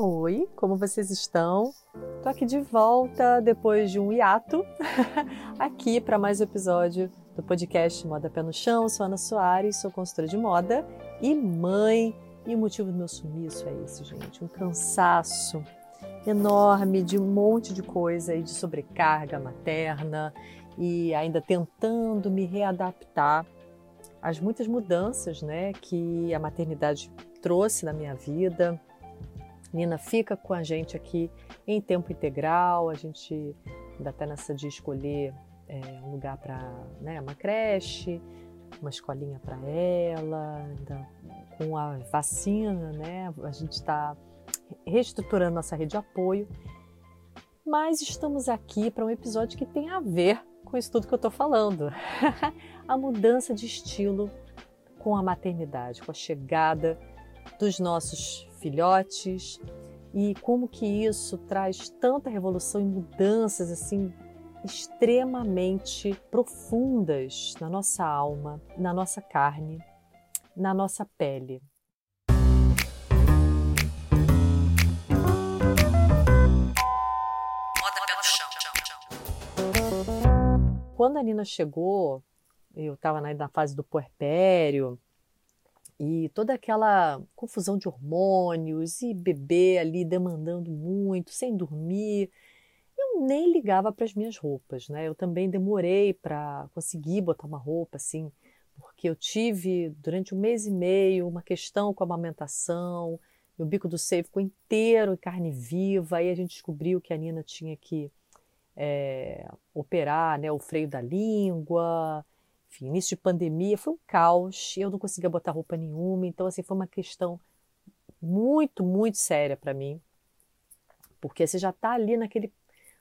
Oi, como vocês estão? Tô aqui de volta depois de um hiato, aqui para mais um episódio do podcast Moda Pé no Chão. Sou Ana Soares, sou consultora de moda e mãe. E o motivo do meu sumiço é esse, gente: um cansaço enorme de um monte de coisa e de sobrecarga materna e ainda tentando me readaptar às muitas mudanças, né, que a maternidade trouxe na minha vida Nina fica com a gente aqui em tempo integral, a gente ainda está nessa de escolher é, um lugar para né, uma creche, uma escolinha para ela, ainda com a vacina, né? A gente está reestruturando nossa rede de apoio, mas estamos aqui para um episódio que tem a ver com isso tudo que eu estou falando, a mudança de estilo com a maternidade, com a chegada dos nossos filhotes e como que isso traz tanta revolução e mudanças assim extremamente profundas na nossa alma, na nossa carne, na nossa pele. Quando a Nina chegou, eu estava na fase do puerpério, e toda aquela confusão de hormônios e bebê ali demandando muito, sem dormir. Eu nem ligava para as minhas roupas, né? Eu também demorei para conseguir botar uma roupa assim, porque eu tive durante um mês e meio uma questão com a amamentação, meu bico do seio ficou inteiro em carne viva, aí a gente descobriu que a Nina tinha que é, operar né, o freio da língua, enfim, início de pandemia foi um caos, eu não conseguia botar roupa nenhuma, então assim foi uma questão muito, muito séria para mim, porque você já está ali naquele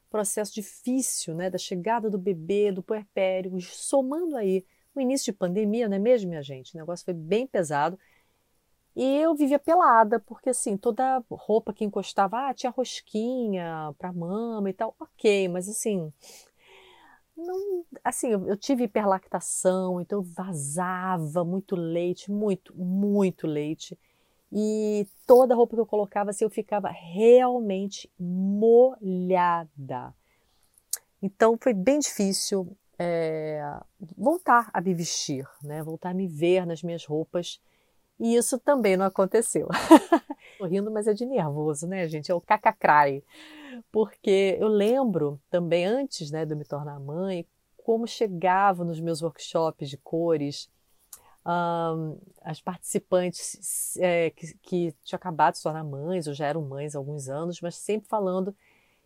processo difícil, né, da chegada do bebê, do puerpério, somando aí o início de pandemia, não é mesmo, minha gente? O negócio foi bem pesado. E eu vivia pelada, porque assim, toda roupa que encostava, ah, tinha rosquinha para mama e tal, ok, mas assim, não, assim, eu, tive hiperlactação, então vazava muito leite, muito, muito leite. E toda roupa que eu colocava, assim, eu ficava realmente molhada. Então foi bem difícil é, voltar a me vestir, né? voltar a me ver nas minhas roupas. E isso também não aconteceu. Tô rindo, mas é de nervoso, né, gente? É o cacacrai porque eu lembro também antes né, de eu me tornar mãe, como chegava nos meus workshops de cores um, as participantes é, que, que tinham acabado de se tornar mães, ou já eram mães há alguns anos, mas sempre falando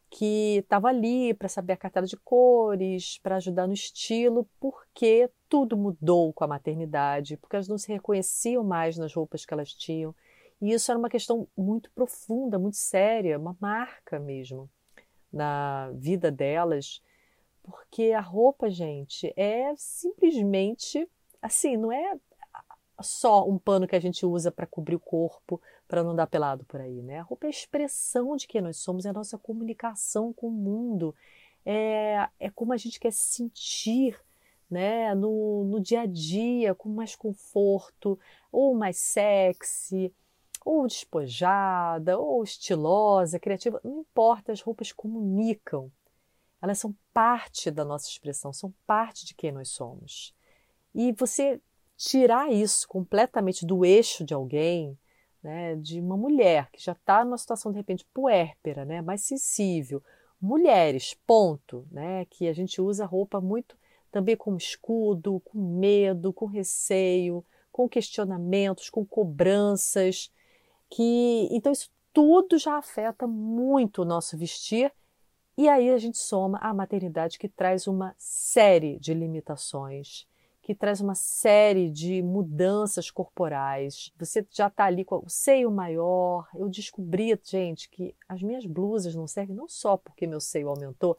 que estava ali para saber a cartela de cores, para ajudar no estilo, porque tudo mudou com a maternidade, porque elas não se reconheciam mais nas roupas que elas tinham. E isso era uma questão muito profunda, muito séria, uma marca mesmo na vida delas, porque a roupa, gente, é simplesmente assim, não é só um pano que a gente usa para cobrir o corpo, para não dar pelado por aí, né? A roupa é a expressão de quem nós somos, é a nossa comunicação com o mundo, é, é como a gente quer se sentir, né? No, no dia a dia, com mais conforto, ou mais sexy, ou despojada, ou estilosa, criativa, não importa, as roupas comunicam. Elas são parte da nossa expressão, são parte de quem nós somos. E você tirar isso completamente do eixo de alguém, né, de uma mulher que já está numa situação de repente puérpera, né, mais sensível, mulheres, ponto, né, que a gente usa roupa muito também com escudo, com medo, com receio, com questionamentos, com cobranças que então isso tudo já afeta muito o nosso vestir e aí a gente soma a maternidade que traz uma série de limitações, que traz uma série de mudanças corporais. Você já está ali com o seio maior. Eu descobri, gente, que as minhas blusas não servem não só porque meu seio aumentou,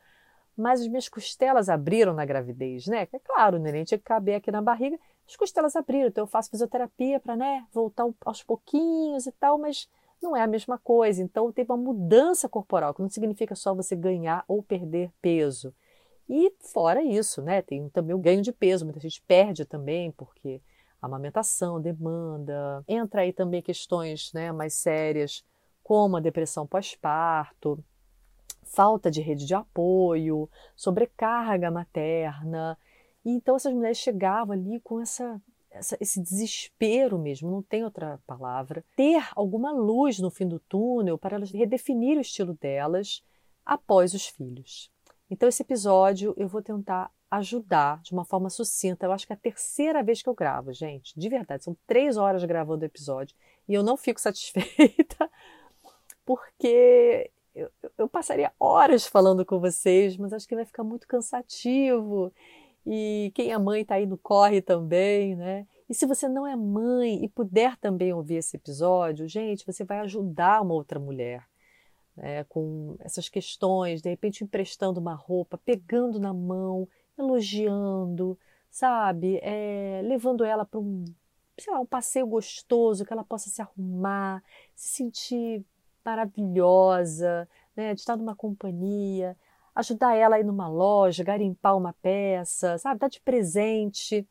mas as minhas costelas abriram na gravidez, né? É claro, o neném tinha que caber aqui na barriga as costelas abriram, então eu faço fisioterapia para né, voltar aos pouquinhos e tal, mas não é a mesma coisa. Então teve uma mudança corporal, que não significa só você ganhar ou perder peso. E fora isso, né, tem também o ganho de peso, muita gente perde também, porque a amamentação demanda. Entra aí também questões né, mais sérias, como a depressão pós-parto, falta de rede de apoio, sobrecarga materna. E então essas mulheres chegavam ali com essa, essa, esse desespero mesmo, não tem outra palavra, ter alguma luz no fim do túnel para elas redefinir o estilo delas após os filhos. Então esse episódio eu vou tentar ajudar de uma forma sucinta. Eu acho que é a terceira vez que eu gravo, gente. De verdade, são três horas gravando o episódio e eu não fico satisfeita porque eu, eu, passaria horas falando com vocês, mas acho que vai ficar muito cansativo. E quem é mãe está aí no corre também, né? E se você não é mãe e puder também ouvir esse episódio, gente, você vai ajudar uma outra mulher. Né, com essas questões, de repente emprestando uma roupa, pegando na mão, elogiando, sabe? É, levando ela para um, um passeio gostoso, que ela possa se arrumar, se sentir maravilhosa, né? de estar numa companhia, ajudar ela a ir numa loja, garimpar uma peça, sabe? Dar de presente.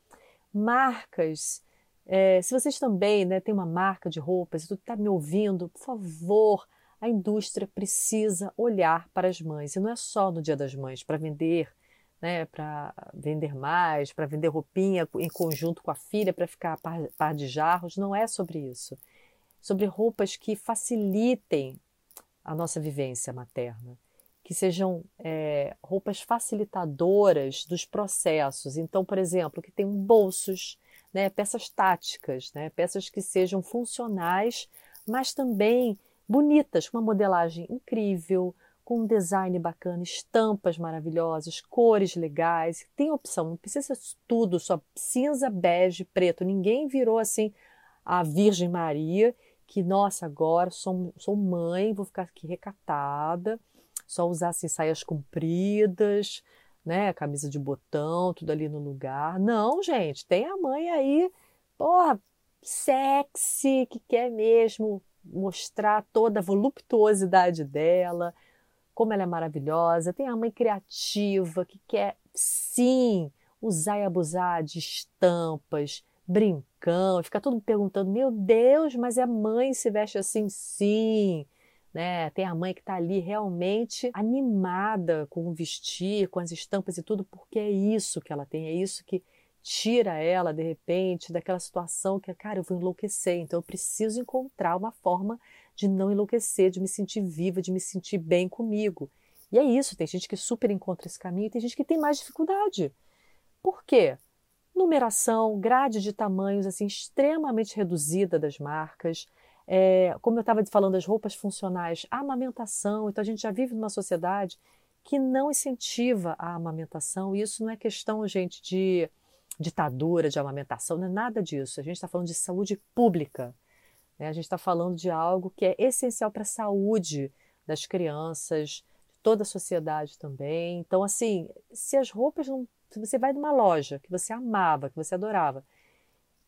Marcas. É, se vocês também né, têm uma marca de roupas e está me ouvindo, por favor, a indústria precisa olhar para as mães. E não é só no Dia das Mães, para vender né, para vender mais, para vender roupinha em conjunto com a filha, para ficar par, par de jarros. Não é sobre isso. Sobre roupas que facilitem a nossa vivência materna, que sejam é, roupas facilitadoras dos processos. Então, por exemplo, que tenham bolsos, né, peças táticas, né, peças que sejam funcionais, mas também bonitas, com uma modelagem incrível, com um design bacana, estampas maravilhosas, cores legais. Tem opção, não precisa ser tudo só cinza, bege, preto. Ninguém virou assim a Virgem Maria, que, nossa, agora sou, sou mãe, vou ficar aqui recatada, só usar assim, saias compridas, né, camisa de botão, tudo ali no lugar. Não, gente, tem a mãe aí, porra, sexy, que quer mesmo mostrar toda a voluptuosidade dela, como ela é maravilhosa. Tem a mãe criativa que quer, sim, usar e abusar de estampas, brincão, fica todo mundo perguntando: meu Deus, mas a mãe se veste assim? Sim. Né? Tem a mãe que está ali realmente animada com o vestir, com as estampas e tudo, porque é isso que ela tem, é isso que tira ela de repente daquela situação que, cara, eu vou enlouquecer, então eu preciso encontrar uma forma de não enlouquecer, de me sentir viva, de me sentir bem comigo. E é isso, tem gente que super encontra esse caminho e tem gente que tem mais dificuldade. Por quê? Numeração, grade de tamanhos assim extremamente reduzida das marcas. É, como eu estava falando das roupas funcionais, a amamentação. Então a gente já vive numa sociedade que não incentiva a amamentação. E isso não é questão, gente, de ditadura de amamentação, não é nada disso. A gente está falando de saúde pública. Né? A gente está falando de algo que é essencial para a saúde das crianças, de toda a sociedade também. Então, assim, se as roupas não. Se você vai numa loja que você amava, que você adorava,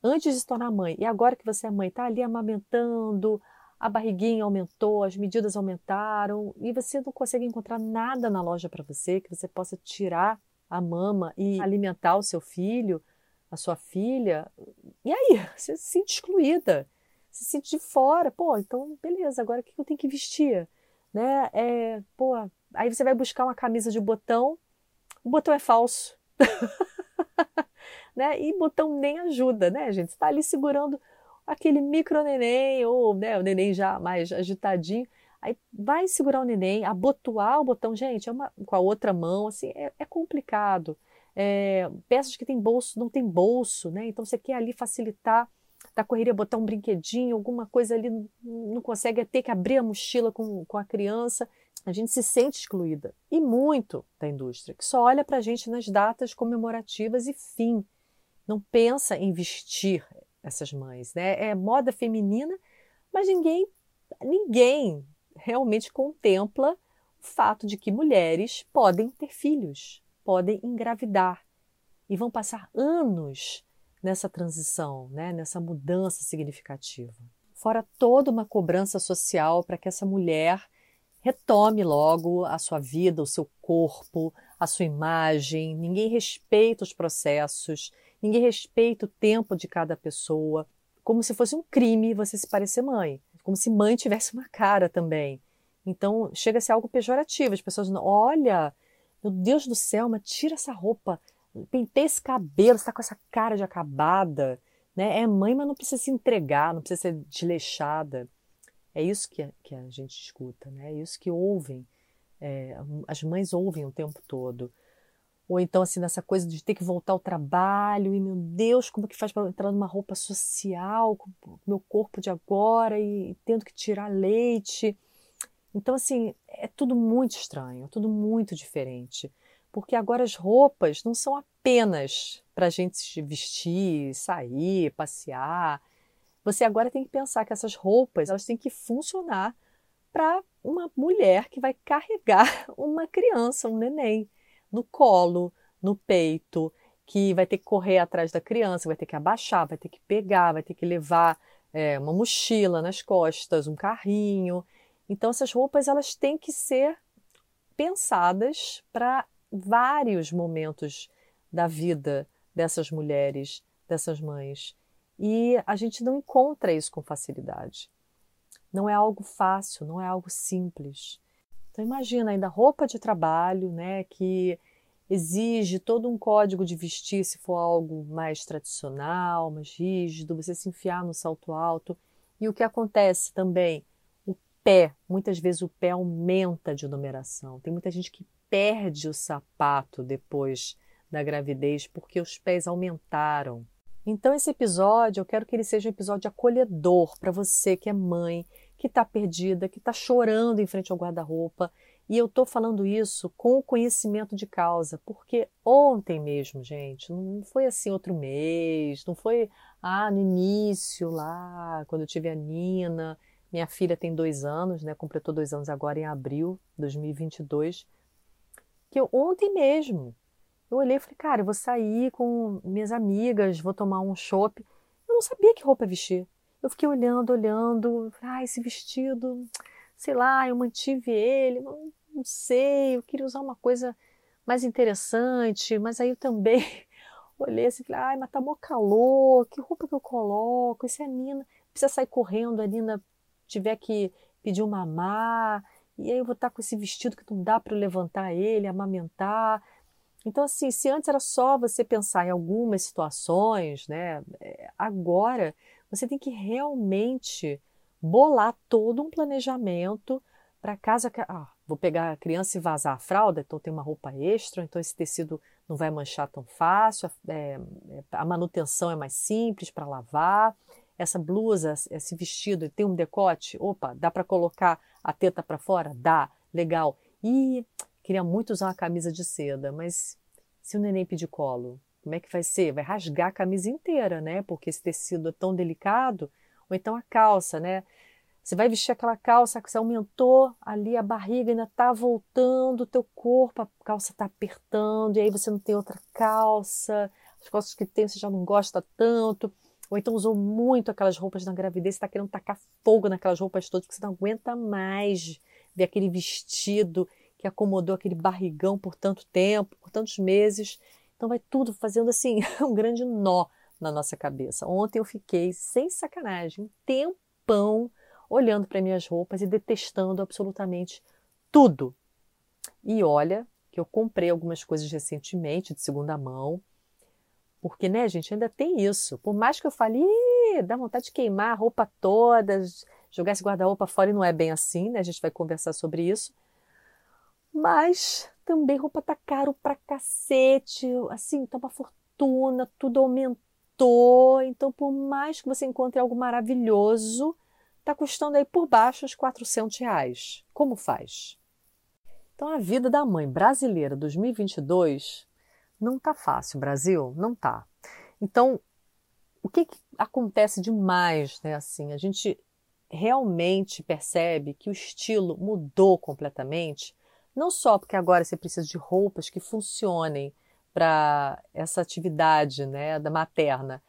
antes de se tornar mãe, e agora que você é mãe, está ali amamentando, a barriguinha aumentou, as medidas aumentaram, e você não consegue encontrar nada na loja para você que você possa tirar a mama e alimentar o seu filho, a sua filha, e aí? Você se sente excluída se sente de fora. Pô, então beleza, agora o que eu tenho que vestir? Né? É, pô, aí você vai buscar uma camisa de botão, o botão é falso. né? E botão nem ajuda, né, gente? Está ali segurando aquele micro neném, ou né, o neném já mais agitadinho. Aí vai segurar o neném, abotoar o botão, gente, é uma, com a outra mão, assim, é, é complicado. É, peças que tem bolso, não tem bolso, né? Então você quer ali facilitar da correria botar um brinquedinho, alguma coisa ali, não consegue é ter que abrir a mochila com, com a criança. A gente se sente excluída. E muito da indústria, que só olha para a gente nas datas comemorativas e fim. Não pensa em vestir essas mães. Né? É moda feminina, mas ninguém, ninguém realmente contempla o fato de que mulheres podem ter filhos, podem engravidar e vão passar anos nessa transição, né, nessa mudança significativa. Fora toda uma cobrança social para que essa mulher retome logo a sua vida, o seu corpo, a sua imagem. Ninguém respeita os processos, ninguém respeita o tempo de cada pessoa, como se fosse um crime você se parecer mãe. como se mãe tivesse uma cara também. Então chega a ser algo pejorativo. As pessoas dizem, olha, meu Deus do céu, mas tira essa roupa, pentei esse cabelo, está com essa cara de acabada. Né? É mãe, mas não precisa se entregar, não precisa ser desleixada. É isso que a, que a gente escuta, né? é isso que ouvem. É, as mães ouvem o tempo todo. Ou então, assim, nessa coisa de ter que voltar ao trabalho, e meu Deus, como que faz para entrar numa roupa social, com o meu corpo de agora, e, tendo que tirar leite. Então, assim, é tudo muito estranho, tudo muito diferente. Porque agora as roupas não são apenas para a gente se vestir, sair, passear. Você agora tem que pensar que essas roupas elas têm que funcionar para uma mulher que vai carregar uma criança, um neném no colo, no peito, que vai ter que correr atrás da criança, vai ter que abaixar, vai ter que pegar, vai ter que levar é, uma mochila nas costas, um carrinho. Então essas roupas elas têm que ser pensadas para vários momentos da vida dessas mulheres, dessas mães. E a gente não encontra isso com facilidade. Não é algo fácil, não é algo simples. Então imagina ainda roupa de trabalho, né, que exige todo um código de vestir se for algo mais tradicional, mais rígido, você se enfiar no salto alto. E o que acontece também? O pé, muitas vezes o pé aumenta de numeração. Tem muita gente que perde o sapato depois da gravidez porque os pés aumentaram. Então esse episódio, eu quero que ele seja um episódio acolhedor para você que é mãe, que está perdida, que está chorando em frente ao guarda-roupa. E eu estou falando isso com o conhecimento de causa, porque ontem mesmo, gente, não foi assim outro mês, não foi ah, no início lá, quando eu tive a Nina. Minha filha tem dois anos, né? Completou dois anos agora em abril de 2022. Que eu, ontem mesmo, eu olhei e falei, cara, eu vou sair com minhas amigas, vou tomar um chopp. Eu não sabia que roupa vestir. Eu fiquei olhando, olhando, ah, esse vestido, sei lá, eu mantive ele, não, não sei, eu queria usar uma coisa mais interessante, mas aí eu também olhei assim, falei, ai, mas tá mó calor, que roupa que eu coloco? E se a Nina precisa sair correndo, a Nina tiver que pedir um mamar, e aí eu vou estar com esse vestido que não dá para levantar ele, amamentar. Então, assim, se antes era só você pensar em algumas situações, né? É, agora você tem que realmente bolar todo um planejamento para casa ah, vou pegar a criança e vazar a fralda, então tem uma roupa extra, então esse tecido não vai manchar tão fácil, é, é a manutenção é mais simples para lavar. Essa blusa, esse vestido, tem um decote, opa, dá para colocar a teta para fora? Dá, legal. E queria muito usar uma camisa de seda, mas se o neném pedir colo, como é que vai ser? Vai rasgar a camisa inteira, né? Porque esse tecido é tão delicado. Ou então a calça, né? Você vai vestir aquela calça que você aumentou ali a barriga, ainda está voltando o teu corpo, a calça está apertando, e aí você não tem outra calça, as calças que tem você já não gosta tanto. Ou então usou muito aquelas roupas na gravidez, está querendo tacar fogo naquelas roupas todas, porque você não aguenta mais ver aquele vestido que acomodou aquele barrigão por tanto tempo, por tantos meses. Então vai tudo fazendo assim um grande nó na nossa cabeça. Ontem eu fiquei, sem sacanagem, um tempão olhando para minhas roupas e detestando absolutamente tudo. E olha que eu comprei algumas coisas recentemente de segunda mão, porque, né, gente, ainda tem isso. Por mais que eu fale, dá vontade de queimar a roupa toda, jogar esse guarda-roupa fora, e não é bem assim, né? A gente vai conversar sobre isso. Mas também roupa tá caro pra cacete, assim, tá uma fortuna, tudo aumentou. Então, por mais que você encontre algo maravilhoso, tá custando aí por baixo uns 400 reais. Como faz? Então, a vida da mãe brasileira 2022 não tá fácil, Brasil, não tá. Então, o que, que acontece demais, né? Assim, a gente realmente percebe que o estilo mudou completamente não só porque agora você precisa de roupas que funcionem para essa atividade né, da materna,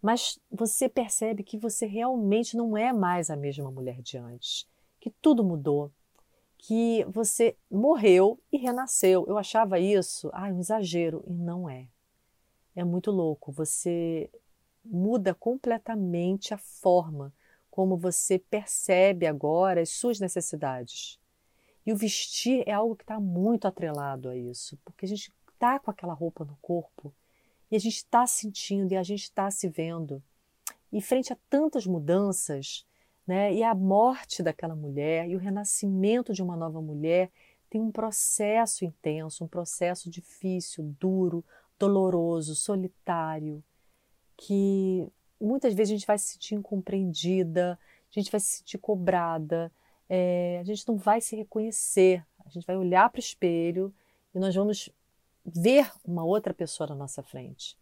mas você percebe que você realmente não é mais a mesma mulher de antes, que tudo mudou, que você morreu e renasceu. Eu achava isso, ai, um exagero, e não é. É muito louco. Você muda completamente a forma como você percebe agora as suas necessidades. E o vestir é algo que está muito atrelado a isso, porque a gente está com aquela roupa no corpo e a gente está sentindo e a gente está se vendo. E frente a tantas mudanças, né, e a morte daquela mulher e o renascimento de uma nova mulher tem um processo intenso, um processo difícil, duro, doloroso, solitário, que muitas vezes a gente vai se sentir incompreendida, a gente vai se sentir cobrada, é, a gente não vai se reconhecer, a gente vai olhar para o espelho e nós vamos ver uma outra pessoa na nossa frente,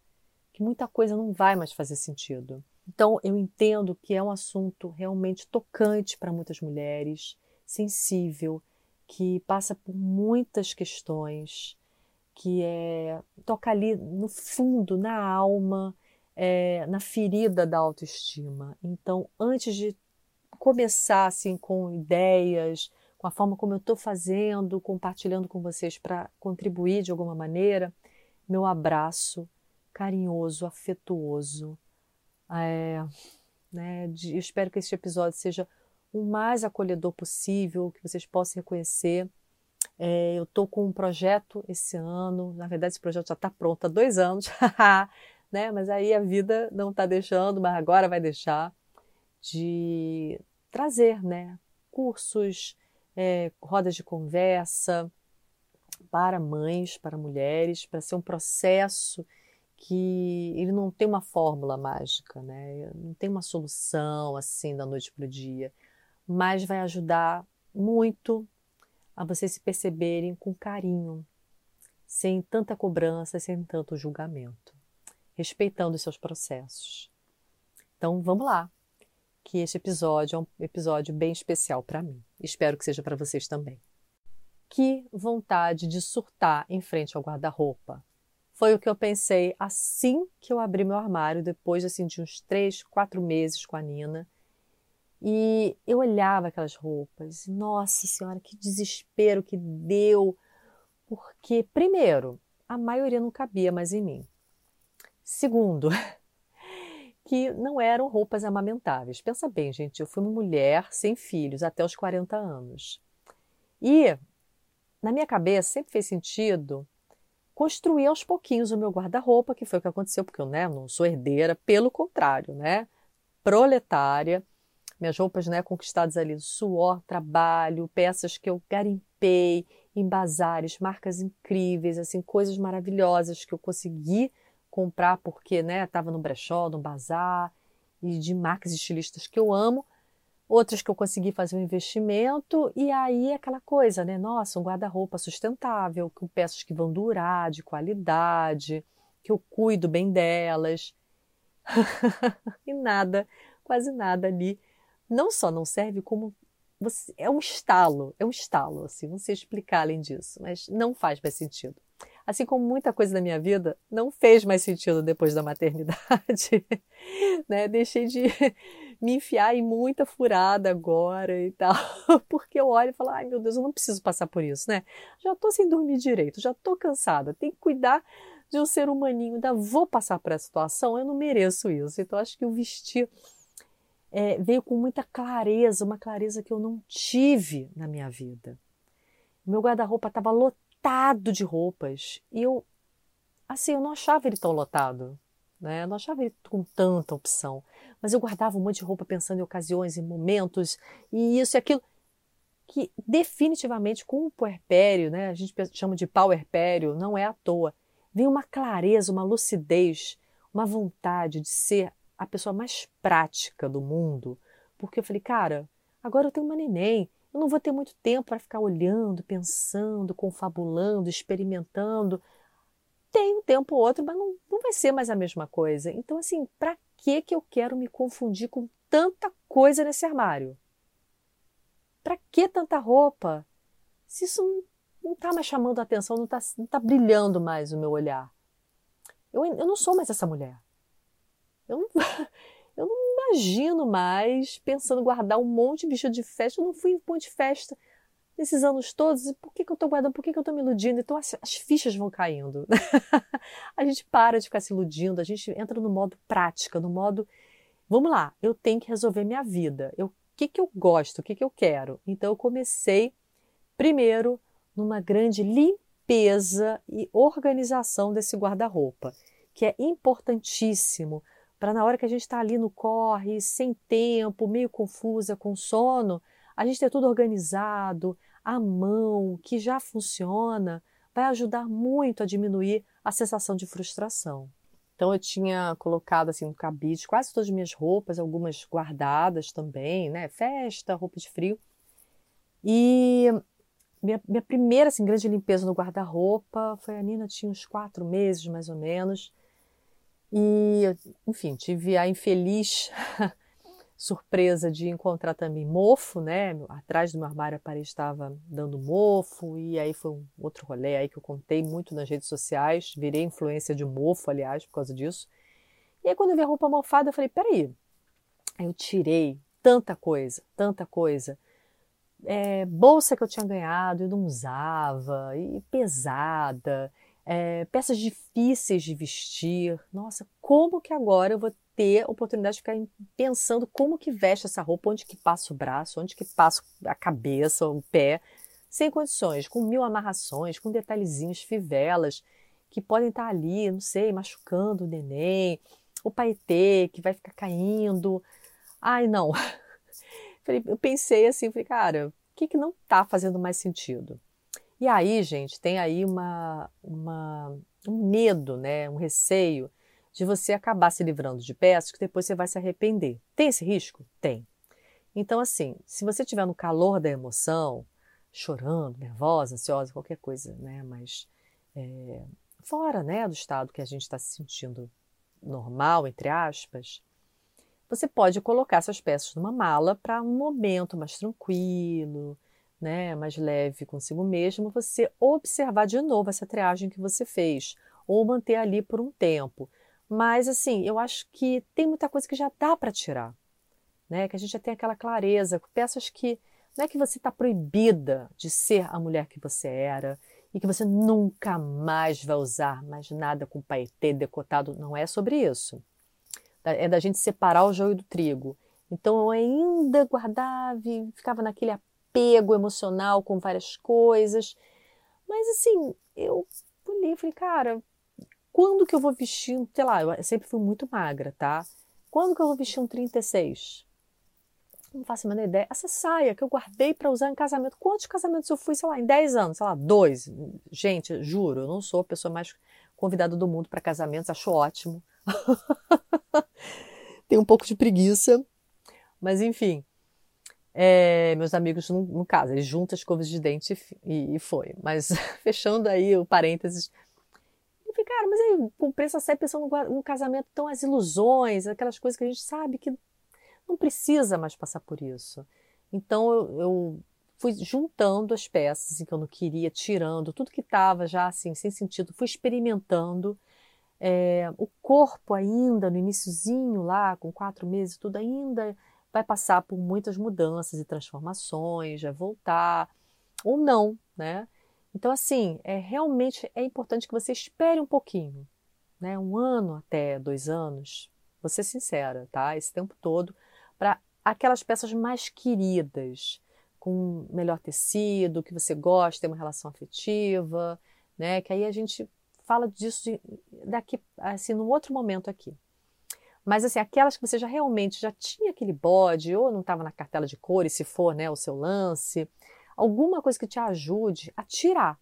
que muita coisa não vai mais fazer sentido. Então, eu entendo que é um assunto realmente tocante para muitas mulheres, sensível, que passa por muitas questões, que é toca ali no fundo, na alma, é, na ferida da autoestima. Então, antes de começar assim com ideias, com a forma como eu estou fazendo, compartilhando com vocês para contribuir de alguma maneira, meu abraço carinhoso, afetuoso. É, né, de, eu espero que este episódio seja o mais acolhedor possível, que vocês possam reconhecer. É, eu estou com um projeto esse ano, na verdade esse projeto já está pronto há dois anos, né? mas aí a vida não está deixando, mas agora vai deixar, de trazer né? cursos, é, rodas de conversa para mães, para mulheres, para ser um processo que ele não tem uma fórmula mágica, né? não tem uma solução assim da noite para o dia, mas vai ajudar muito a vocês se perceberem com carinho, sem tanta cobrança, sem tanto julgamento, respeitando os seus processos. Então vamos lá, que este episódio é um episódio bem especial para mim. Espero que seja para vocês também. Que vontade de surtar em frente ao guarda-roupa. Foi o que eu pensei assim que eu abri meu armário, depois assim, de uns três, quatro meses com a Nina. E eu olhava aquelas roupas, nossa senhora, que desespero que deu. Porque, primeiro, a maioria não cabia mais em mim. Segundo, que não eram roupas amamentáveis. Pensa bem, gente, eu fui uma mulher sem filhos até os 40 anos. E na minha cabeça sempre fez sentido construir aos pouquinhos o meu guarda-roupa, que foi o que aconteceu, porque eu né, não sou herdeira, pelo contrário, né? Proletária. Minhas roupas né, conquistadas ali, suor, trabalho, peças que eu garimpei em bazares, marcas incríveis, assim, coisas maravilhosas que eu consegui comprar porque né, estava no brechó, no bazar, e de marcas estilistas que eu amo, outras que eu consegui fazer um investimento, e aí aquela coisa, né? Nossa, um guarda-roupa sustentável, com peças que vão durar, de qualidade, que eu cuido bem delas. e nada, quase nada ali. Não só não serve, como você, é um estalo, é um estalo, assim, não sei explicar além disso, mas não faz mais sentido assim como muita coisa da minha vida, não fez mais sentido depois da maternidade. né? Deixei de me enfiar em muita furada agora e tal, porque eu olho e falo, ai meu Deus, eu não preciso passar por isso, né? Já tô sem dormir direito, já tô cansada, tenho que cuidar de um ser humaninho, ainda vou passar por essa situação, eu não mereço isso. Então acho que o vestir é, veio com muita clareza, uma clareza que eu não tive na minha vida. Meu guarda-roupa estava lotado lotado de roupas. E eu, assim, eu não achava ele tão lotado, né? Eu não achava ele com tanta opção. Mas eu guardava um monte de roupa pensando em ocasiões, em momentos, e isso e aquilo. Que definitivamente com o puerpério, né? A gente chama de pauerpério, não é à toa. Vem uma clareza, uma lucidez, uma vontade de ser a pessoa mais prática do mundo. Porque eu falei, cara, agora eu tenho uma neném, eu não vou ter muito tempo para ficar olhando, pensando, confabulando, experimentando. Tem um tempo ou outro, mas não, não vai ser mais a mesma coisa. Então, assim, para que que eu quero me confundir com tanta coisa nesse armário? Para que tanta roupa? Se isso não está mais chamando a atenção, não está não tá brilhando mais o meu olhar. Eu, eu não sou mais essa mulher. Eu não, Eu não imagino mais pensando guardar um monte de vestido de festa. Eu não fui em um monte de festa nesses anos todos. E por que, que eu estou guardando? Por que, que eu estou me iludindo? Então as, as fichas vão caindo. a gente para de ficar se iludindo, a gente entra no modo prática, no modo vamos lá, eu tenho que resolver minha vida. Eu, o que, que eu gosto, o que, que eu quero? Então eu comecei primeiro numa grande limpeza e organização desse guarda-roupa, que é importantíssimo para na hora que a gente está ali no corre, sem tempo, meio confusa, com sono, a gente ter tudo organizado, à mão, que já funciona, vai ajudar muito a diminuir a sensação de frustração. Então eu tinha colocado assim no cabide quase todas as minhas roupas, algumas guardadas também, né? Festa, roupa de frio. E minha, minha primeira assim, grande limpeza no guarda-roupa foi a Nina tinha uns quatro meses mais ou menos. E, enfim, tive a infeliz surpresa de encontrar também mofo, né? Atrás do meu armário a parede estava dando mofo, e aí foi um outro rolê aí que eu contei muito nas redes sociais, virei influência de mofo, aliás, por causa disso. E aí quando eu vi a roupa mofada, eu falei, peraí, aí eu tirei tanta coisa, tanta coisa. É, bolsa que eu tinha ganhado e não usava, e pesada, é, peças difíceis de vestir. Nossa, como que agora eu vou ter oportunidade de ficar pensando como que veste essa roupa, onde que passa o braço, onde que passa a cabeça, o pé, sem condições, com mil amarrações, com detalhezinhos, fivelas, que podem estar ali, não sei, machucando o neném, o paetê que vai ficar caindo. Ai, não. Eu pensei assim, falei, cara, o que, que não está fazendo mais sentido? E aí, gente, tem aí uma, uma, um medo, né, um receio de você acabar se livrando de peças que depois você vai se arrepender. Tem esse risco? Tem. Então, assim, se você estiver no calor da emoção, chorando, nervosa, ansiosa, qualquer coisa, né, mas é, fora, né, do estado que a gente está se sentindo normal, entre aspas, você pode colocar essas peças numa mala para um momento mais tranquilo, né, mais leve consigo mesmo, você observar de novo essa triagem que você fez, ou manter ali por um tempo. Mas assim, eu acho que tem muita coisa que já dá para tirar, né? Que a gente já tem aquela clareza, peças que não é que você está proibida de ser a mulher que você era e que você nunca mais vai usar mais nada com paetê decotado, não é sobre isso. É da gente separar o joio do trigo. Então eu ainda guardava e ficava naquele apego emocional com várias coisas. Mas assim, eu olhei e falei, cara, quando que eu vou vestir, sei lá, eu sempre fui muito magra, tá? Quando que eu vou vestir um 36? Não faço a menor ideia. Essa saia que eu guardei para usar em casamento. Quantos casamentos eu fui, sei lá, em 10 anos? Sei lá, dois. Gente, juro, eu não sou a pessoa mais convidada do mundo para casamentos, acho ótimo. Tenho um pouco de preguiça. Mas enfim, é, meus amigos, no, no, caso, eles juntam as escovas de dente e, e foi. Mas fechando aí o parênteses, eu falei, cara, mas aí comprei essa série pensando no, casamento, então as ilusões, aquelas coisas que a gente sabe que não precisa mais passar por isso. Então eu, eu fui juntando as peças assim, que eu não queria, tirando tudo que estava já assim, sem sentido, fui experimentando. É, o corpo ainda, no iníciozinho lá, com quatro meses, tudo ainda vai passar por muitas mudanças e transformações, vai voltar ou não, né? Então, assim, é realmente é importante que você espere um pouquinho, né? Um ano até dois anos, vou ser sincera, tá? Esse tempo todo, para aquelas peças mais queridas, com melhor tecido, que você gosta, tem uma relação afetiva, né? Que aí a gente fala disso daqui, assim, num outro momento aqui. Mas assim, aquelas que você já realmente já tinha aquele bode, ou não estava na cartela de cores, se for né, o seu lance, alguma coisa que te ajude a tirar.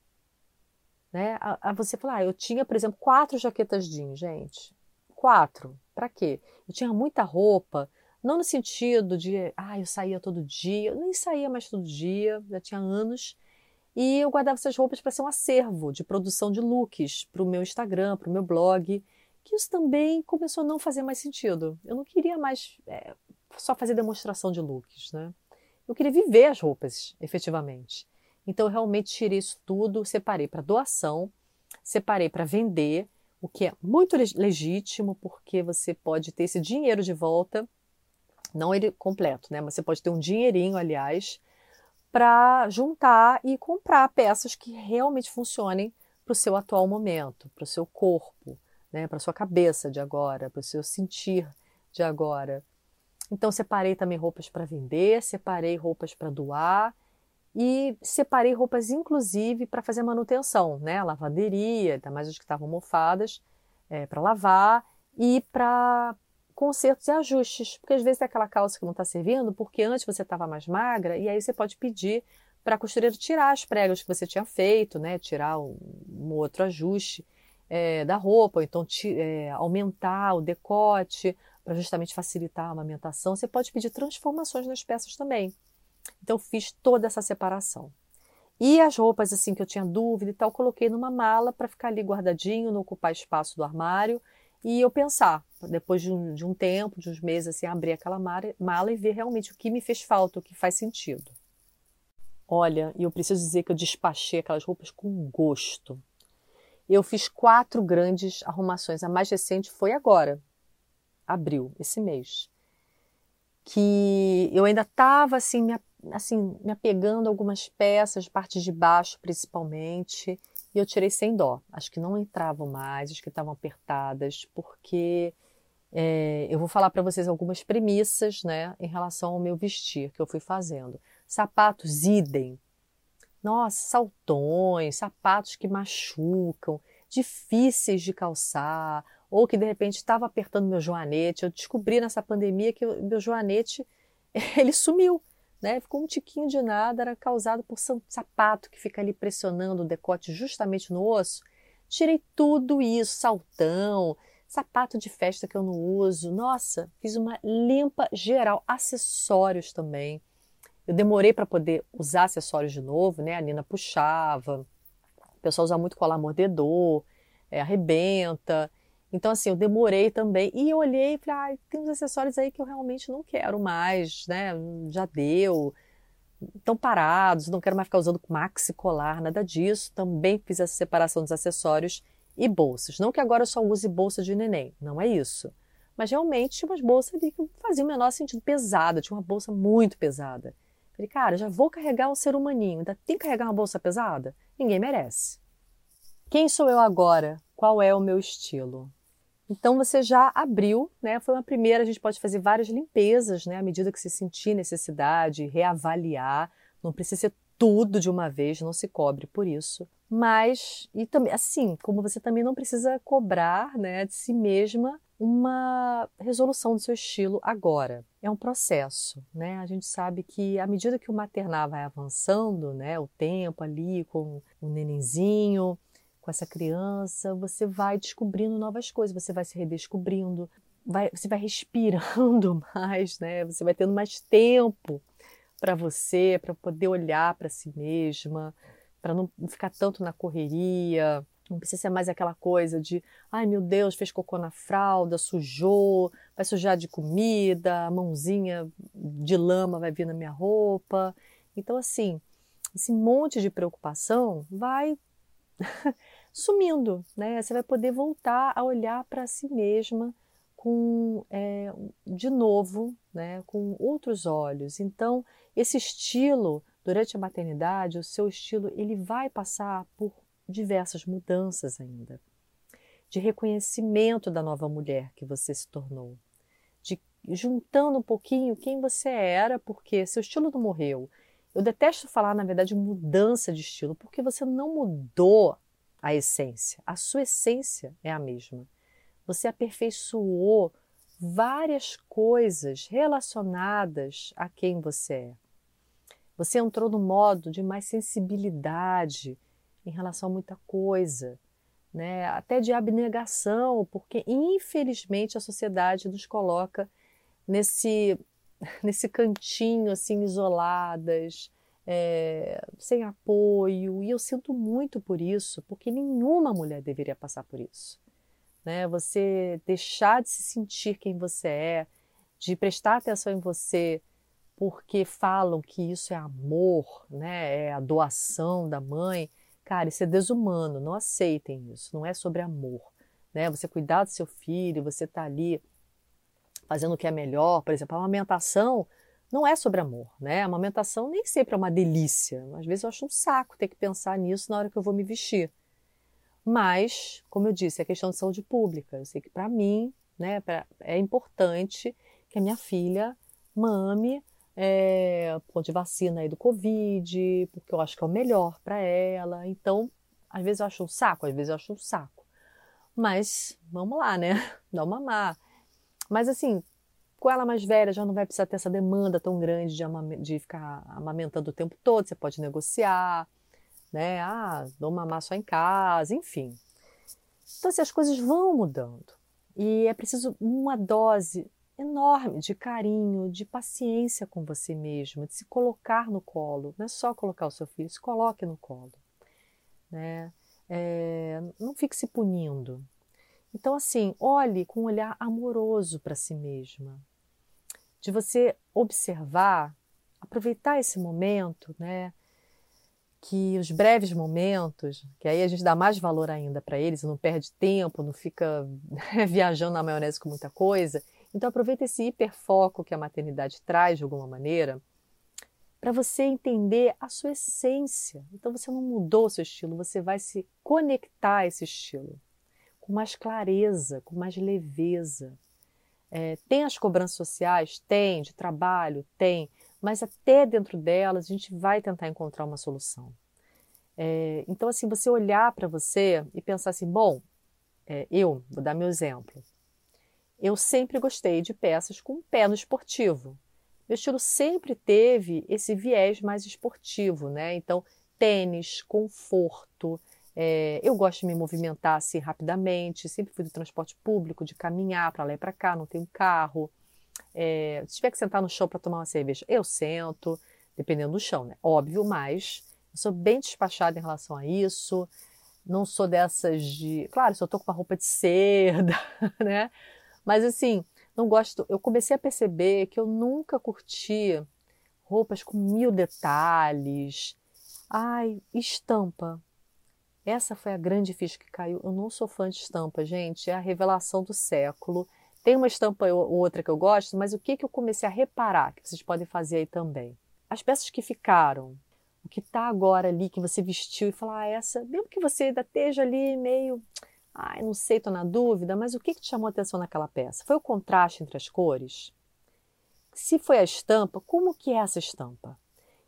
Né? A, a você falar, ah, eu tinha, por exemplo, quatro jaquetas jeans, gente. Quatro. Para quê? Eu tinha muita roupa, não no sentido de, ah, eu saía todo dia, eu nem saía mais todo dia, já tinha anos. E eu guardava essas roupas para ser um acervo de produção de looks para o meu Instagram, para o meu blog que isso também começou a não fazer mais sentido. Eu não queria mais é, só fazer demonstração de looks, né? Eu queria viver as roupas, efetivamente. Então, eu realmente tirei isso tudo, separei para doação, separei para vender, o que é muito legítimo, porque você pode ter esse dinheiro de volta, não ele completo, né? Mas você pode ter um dinheirinho, aliás, para juntar e comprar peças que realmente funcionem para o seu atual momento, para o seu corpo, né, para sua cabeça de agora, para o seu sentir de agora. Então separei também roupas para vender, separei roupas para doar e separei roupas inclusive para fazer manutenção, né? Lavanderia, ainda mais as que estavam mofadas, é, para lavar e para consertos e ajustes, porque às vezes é aquela calça que não está servindo, porque antes você estava mais magra e aí você pode pedir para a costureira tirar as pregas que você tinha feito, né? Tirar um, um outro ajuste é, da roupa, ou então te, é, aumentar o decote para justamente facilitar a amamentação. Você pode pedir transformações nas peças também. Então fiz toda essa separação. E as roupas assim que eu tinha dúvida e tal, coloquei numa mala para ficar ali guardadinho, não ocupar espaço do armário. E eu pensar, depois de um, de um tempo, de uns meses, assim, abrir aquela mala e ver realmente o que me fez falta, o que faz sentido. Olha, e eu preciso dizer que eu despachei aquelas roupas com gosto. Eu fiz quatro grandes arrumações. A mais recente foi agora, abril, esse mês. Que eu ainda estava assim me, assim, me apegando a algumas peças, partes de baixo principalmente, e eu tirei sem dó. Acho que não entravam mais, acho que estavam apertadas, porque é, eu vou falar para vocês algumas premissas né, em relação ao meu vestir que eu fui fazendo. Sapatos idem. Nossa, saltões, sapatos que machucam, difíceis de calçar, ou que de repente estava apertando meu joanete. Eu descobri nessa pandemia que meu joanete ele sumiu, né? Ficou um tiquinho de nada, era causado por sapato que fica ali pressionando o decote justamente no osso. Tirei tudo isso, saltão, sapato de festa que eu não uso. Nossa, fiz uma limpa geral, acessórios também. Eu demorei para poder usar acessórios de novo, né? A Nina puxava, o pessoal usa muito colar mordedor, é, arrebenta. Então, assim, eu demorei também. E eu olhei e falei, ah, tem uns acessórios aí que eu realmente não quero mais, né? Já deu, estão parados, não quero mais ficar usando maxi colar, nada disso. Também fiz essa separação dos acessórios e bolsas. Não que agora eu só use bolsa de neném, não é isso. Mas realmente tinha umas bolsas ali que faziam o menor sentido, pesada. Tinha uma bolsa muito pesada. Falei, cara, já vou carregar um ser humaninho, ainda tem que carregar uma bolsa pesada? Ninguém merece. Quem sou eu agora? Qual é o meu estilo? Então você já abriu, né? Foi uma primeira, a gente pode fazer várias limpezas, né? À medida que se sentir necessidade, reavaliar. Não precisa ser tudo de uma vez, não se cobre por isso. Mas, e também, assim, como você também não precisa cobrar, né, de si mesma uma resolução do seu estilo agora. É um processo, né? A gente sabe que à medida que o maternar vai avançando, né, o tempo ali com o nenenzinho, com essa criança, você vai descobrindo novas coisas, você vai se redescobrindo, vai, você vai respirando mais, né? Você vai tendo mais tempo para você, para poder olhar para si mesma, para não ficar tanto na correria, não precisa ser mais aquela coisa de, ai meu Deus, fez cocô na fralda, sujou, vai sujar de comida, a mãozinha de lama vai vir na minha roupa. Então, assim, esse monte de preocupação vai sumindo, né? Você vai poder voltar a olhar para si mesma com, é, de novo, né? Com outros olhos. Então, esse estilo, durante a maternidade, o seu estilo, ele vai passar por diversas mudanças ainda, de reconhecimento da nova mulher que você se tornou, de juntando um pouquinho quem você era, porque seu estilo não morreu. Eu detesto falar, na verdade, mudança de estilo, porque você não mudou a essência. A sua essência é a mesma. Você aperfeiçoou várias coisas relacionadas a quem você é. Você entrou no modo de mais sensibilidade, em relação a muita coisa, né? até de abnegação, porque infelizmente a sociedade nos coloca nesse, nesse cantinho assim, isoladas, é, sem apoio, e eu sinto muito por isso, porque nenhuma mulher deveria passar por isso. Né? Você deixar de se sentir quem você é, de prestar atenção em você porque falam que isso é amor, né? é a doação da mãe. Cara, isso é desumano, não aceitem isso, não é sobre amor. Né? Você cuidar do seu filho, você tá ali fazendo o que é melhor, por exemplo, a amamentação não é sobre amor, né? A amamentação nem sempre é uma delícia. Às vezes eu acho um saco ter que pensar nisso na hora que eu vou me vestir. Mas, como eu disse, é questão de saúde pública. Eu sei que para mim, né, pra, é importante que a minha filha mame é, de vacina aí do Covid, porque eu acho que é o melhor para ela. Então, às vezes eu acho um saco, às vezes eu acho um saco. Mas vamos lá, né? Dá uma mamar. Mas assim, com ela mais velha já não vai precisar ter essa demanda tão grande de, de ficar amamentando o tempo todo, você pode negociar, né? Ah, dou mamar só em casa, enfim. Então, assim, as coisas vão mudando. E é preciso uma dose enorme de carinho, de paciência com você mesma, de se colocar no colo. Não é só colocar o seu filho, se coloque no colo. Né? É, não fique se punindo. Então, assim, olhe com um olhar amoroso para si mesma. De você observar, aproveitar esse momento, né? Que os breves momentos, que aí a gente dá mais valor ainda para eles, não perde tempo, não fica viajando na maionese com muita coisa então aproveita esse hiperfoco que a maternidade traz de alguma maneira para você entender a sua essência. Então você não mudou o seu estilo, você vai se conectar a esse estilo com mais clareza, com mais leveza. É, tem as cobranças sociais? Tem, de trabalho? Tem, mas até dentro delas a gente vai tentar encontrar uma solução. É, então, assim, você olhar para você e pensar assim: bom, é, eu, vou dar meu exemplo. Eu sempre gostei de peças com pé no esportivo. Meu estilo sempre teve esse viés mais esportivo, né? Então, tênis, conforto. É, eu gosto de me movimentar assim rapidamente. Sempre fui do transporte público, de caminhar para lá e para cá, não tenho carro. É, se tiver que sentar no chão para tomar uma cerveja, eu sento, dependendo do chão, né? Óbvio, mas eu sou bem despachada em relação a isso. Não sou dessas de. Claro, se eu tô com uma roupa de seda, né? Mas assim, não gosto. Eu comecei a perceber que eu nunca curti roupas com mil detalhes. Ai, estampa. Essa foi a grande ficha que caiu. Eu não sou fã de estampa, gente. É a revelação do século. Tem uma estampa ou outra que eu gosto, mas o que, que eu comecei a reparar, que vocês podem fazer aí também? As peças que ficaram, o que está agora ali, que você vestiu e falar, ah, essa, mesmo que você ainda esteja ali meio Ai, não sei, estou na dúvida, mas o que, que te chamou a atenção naquela peça? Foi o contraste entre as cores? Se foi a estampa, como que é essa estampa?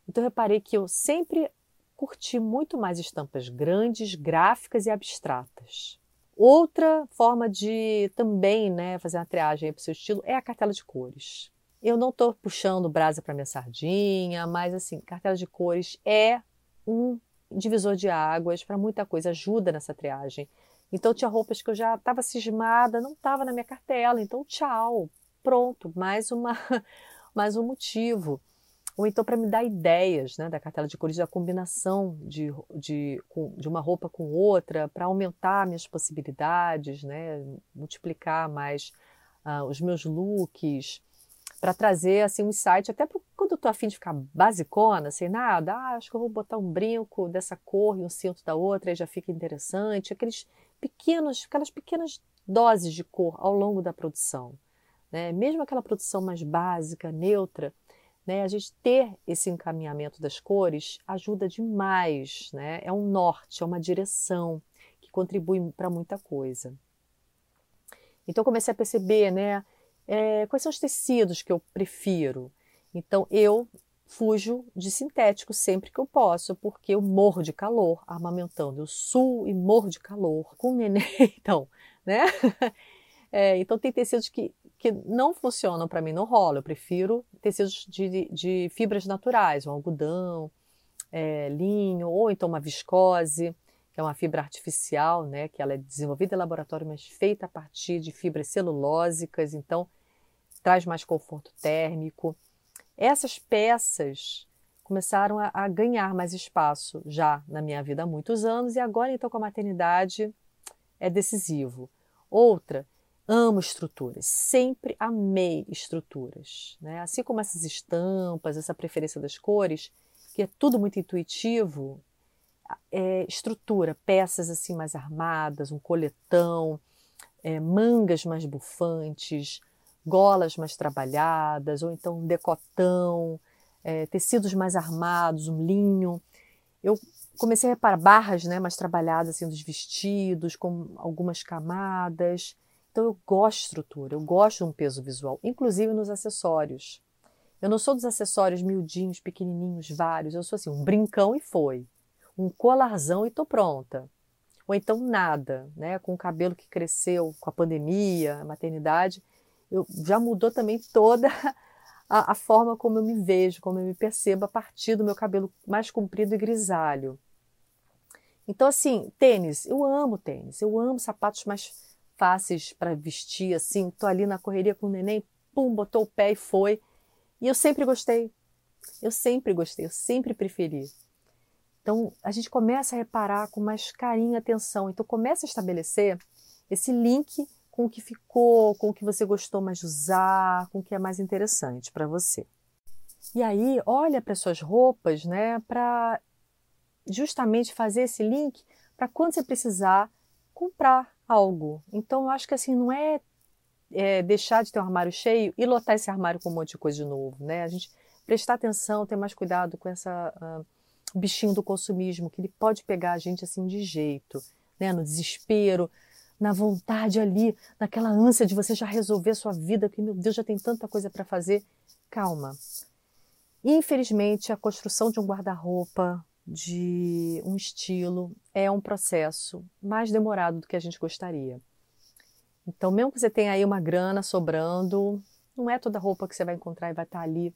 Então eu reparei que eu sempre curti muito mais estampas grandes, gráficas e abstratas. Outra forma de também né, fazer uma triagem para o seu estilo é a cartela de cores. Eu não estou puxando brasa para minha sardinha, mas assim, cartela de cores é um divisor de águas para muita coisa, ajuda nessa triagem. Então tinha roupas que eu já estava cismada, não estava na minha cartela, então tchau, pronto, mais uma mais um motivo. Ou então para me dar ideias né, da cartela de cores, da combinação de, de, de uma roupa com outra, para aumentar minhas possibilidades, né, multiplicar mais uh, os meus looks, para trazer assim um insight, até quando eu estou afim de ficar basicona, sem nada, ah, acho que eu vou botar um brinco dessa cor e um cinto da outra, aí já fica interessante. Aqueles pequenos, aquelas pequenas doses de cor ao longo da produção. Né? Mesmo aquela produção mais básica, neutra, né? a gente ter esse encaminhamento das cores ajuda demais. Né? É um norte, é uma direção que contribui para muita coisa. Então, comecei a perceber né, é, quais são os tecidos que eu prefiro. Então, eu fujo de sintético sempre que eu posso, porque eu morro de calor amamentando. Eu suo e morro de calor com o neném, então, né? É, então tem tecidos que, que não funcionam para mim, não rola. Eu prefiro tecidos de, de fibras naturais, um algodão, é, linho, ou então uma viscose, que é uma fibra artificial, né? Que ela é desenvolvida em laboratório, mas feita a partir de fibras celulósicas, então traz mais conforto térmico. Essas peças começaram a, a, ganhar mais espaço já na minha vida há muitos anos e agora então com a maternidade é decisivo. Outra, amo estruturas, sempre amei estruturas, né? Assim como essas estampas, essa preferência das cores, que é tudo muito intuitivo, é, estrutura, peças assim mais armadas, um coletão, é, mangas mais bufantes, golas mais trabalhadas, ou então um decotão, é, tecidos mais armados, um linho. Eu comecei a reparar barras né, mais trabalhadas assim, dos vestidos, com algumas camadas. Então, eu gosto de estrutura, eu gosto de um peso visual, inclusive nos acessórios. Eu não sou dos acessórios miudinhos, pequenininhos, vários. Eu sou assim, um brincão e foi. Um colarzão e tô pronta. Ou então nada, né? Com o cabelo que cresceu com a pandemia, a maternidade. Eu, já mudou também toda a, a, forma como eu me vejo, como eu me percebo a partir do meu cabelo mais comprido e grisalho. Então, assim, tênis, eu amo tênis, eu amo sapatos mais fáceis para vestir, assim, tô ali na correria com o neném, pum, botou o pé e foi. E eu sempre gostei. Eu sempre gostei, eu sempre preferi. Então, a gente começa a reparar com mais carinho e atenção. Então, começa a estabelecer esse link com o que ficou, com o que você gostou mais de usar, com o que é mais interessante para você. E aí, olha para suas roupas, né, para justamente fazer esse link para quando você precisar comprar algo. Então, eu acho que assim, não é, é, deixar de ter um armário cheio e lotar esse armário com um monte de coisa de novo, né? A gente prestar atenção, ter mais cuidado com essa uh, bichinho do consumismo, que ele pode pegar a gente assim de jeito, né? No desespero, na vontade ali, naquela ânsia de você já resolver a sua vida, que meu Deus, já tem tanta coisa para fazer. Calma. Infelizmente, a construção de um guarda-roupa, de um estilo é um processo mais demorado do que a gente gostaria. Então, mesmo que você tenha aí uma grana sobrando, não é toda roupa que você vai encontrar e vai estar ali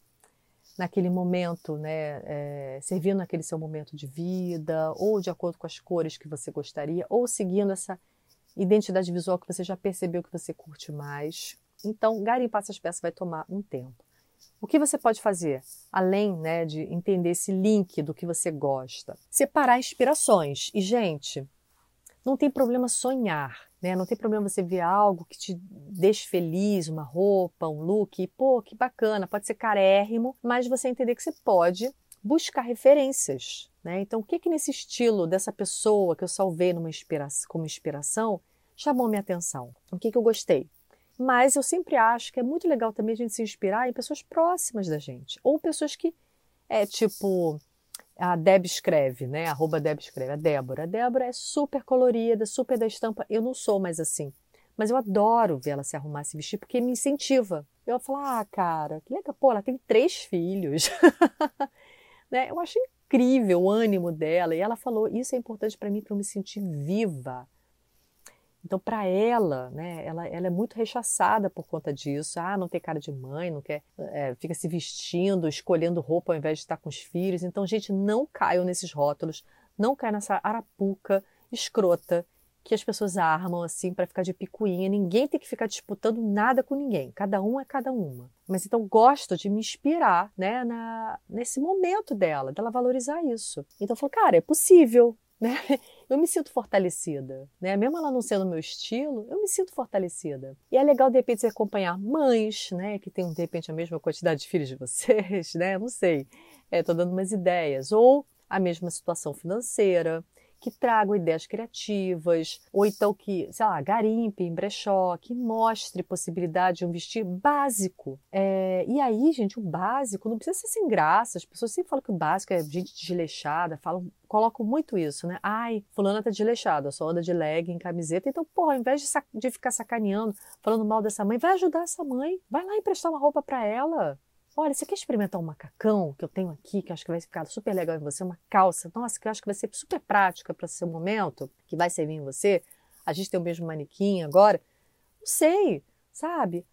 naquele momento, né, é, servindo naquele seu momento de vida, ou de acordo com as cores que você gostaria, ou seguindo essa identidade visual que você já percebeu que você curte mais. Então, garimpar essas peças vai tomar um tempo. O que você pode fazer, além né, de entender esse link do que você gosta? Separar inspirações. E, gente, não tem problema sonhar, né? Não tem problema você ver algo que te deixe feliz, uma roupa, um look, e, pô, que bacana, pode ser carérrimo, mas você entender que você pode buscar referências, né? Então, o que que nesse estilo dessa pessoa que eu salvei numa inspiração, como inspiração chamou minha atenção? O que que eu gostei? Mas eu sempre acho que é muito legal também a gente se inspirar em pessoas próximas da gente. Ou pessoas que, é tipo, a Deb escreve, né? Arroba Deb escreve. A Débora. A Débora é super colorida, super da estampa. Eu não sou mais assim. Mas eu adoro ver ela se arrumar, se vestir, porque me incentiva. Eu falo, ah, cara, que legal. Pô, ela tem três filhos. né? Eu acho incrível o ânimo dela. E ela falou, isso é importante para mim, para eu me sentir viva. Então, para ela, né, ela, ela é muito rechaçada por conta disso. Ah, não tem cara de mãe, não quer, é, fica se vestindo, escolhendo roupa ao invés de estar com os filhos. Então, gente, não caiam nesses rótulos, não caiam nessa arapuca escrota que as pessoas armam assim para ficar de picuinha. Ninguém tem que ficar disputando nada com ninguém. Cada um é cada uma. Mas então gosto de me inspirar, né, na, nesse momento dela, dela valorizar isso. Então eu falo, cara, é possível né? Eu me sinto fortalecida, né? Mesmo ela não sendo meu estilo, eu me sinto fortalecida. E é legal de repente você acompanhar mães, né, que têm de repente a mesma quantidade de filhos de vocês, né? Não sei. Estou é, dando umas ideias ou a mesma situação financeira, que tragam ideias criativas, ou então que, sei lá, garimpe em brechó, que mostre possibilidade de um vestir básico. É, e aí, gente, o básico não precisa ser sem graça. As pessoas sempre falam que o básico é gente desleixada, falam, colocam muito isso, né? Ai, fulana tá desleixada, só anda de legging, camiseta. Então, porra, ao invés de, de ficar sacaneando, falando mal dessa mãe, vai ajudar essa mãe. Vai lá emprestar uma roupa para ela. Olha, você quer experimentar um macacão que eu tenho aqui, que acho que vai ficar super legal em você? Uma calça, nossa, que eu acho que vai ser super prática para seu momento, que vai servir em você. A gente tem o mesmo manequim agora. Não sei, sabe?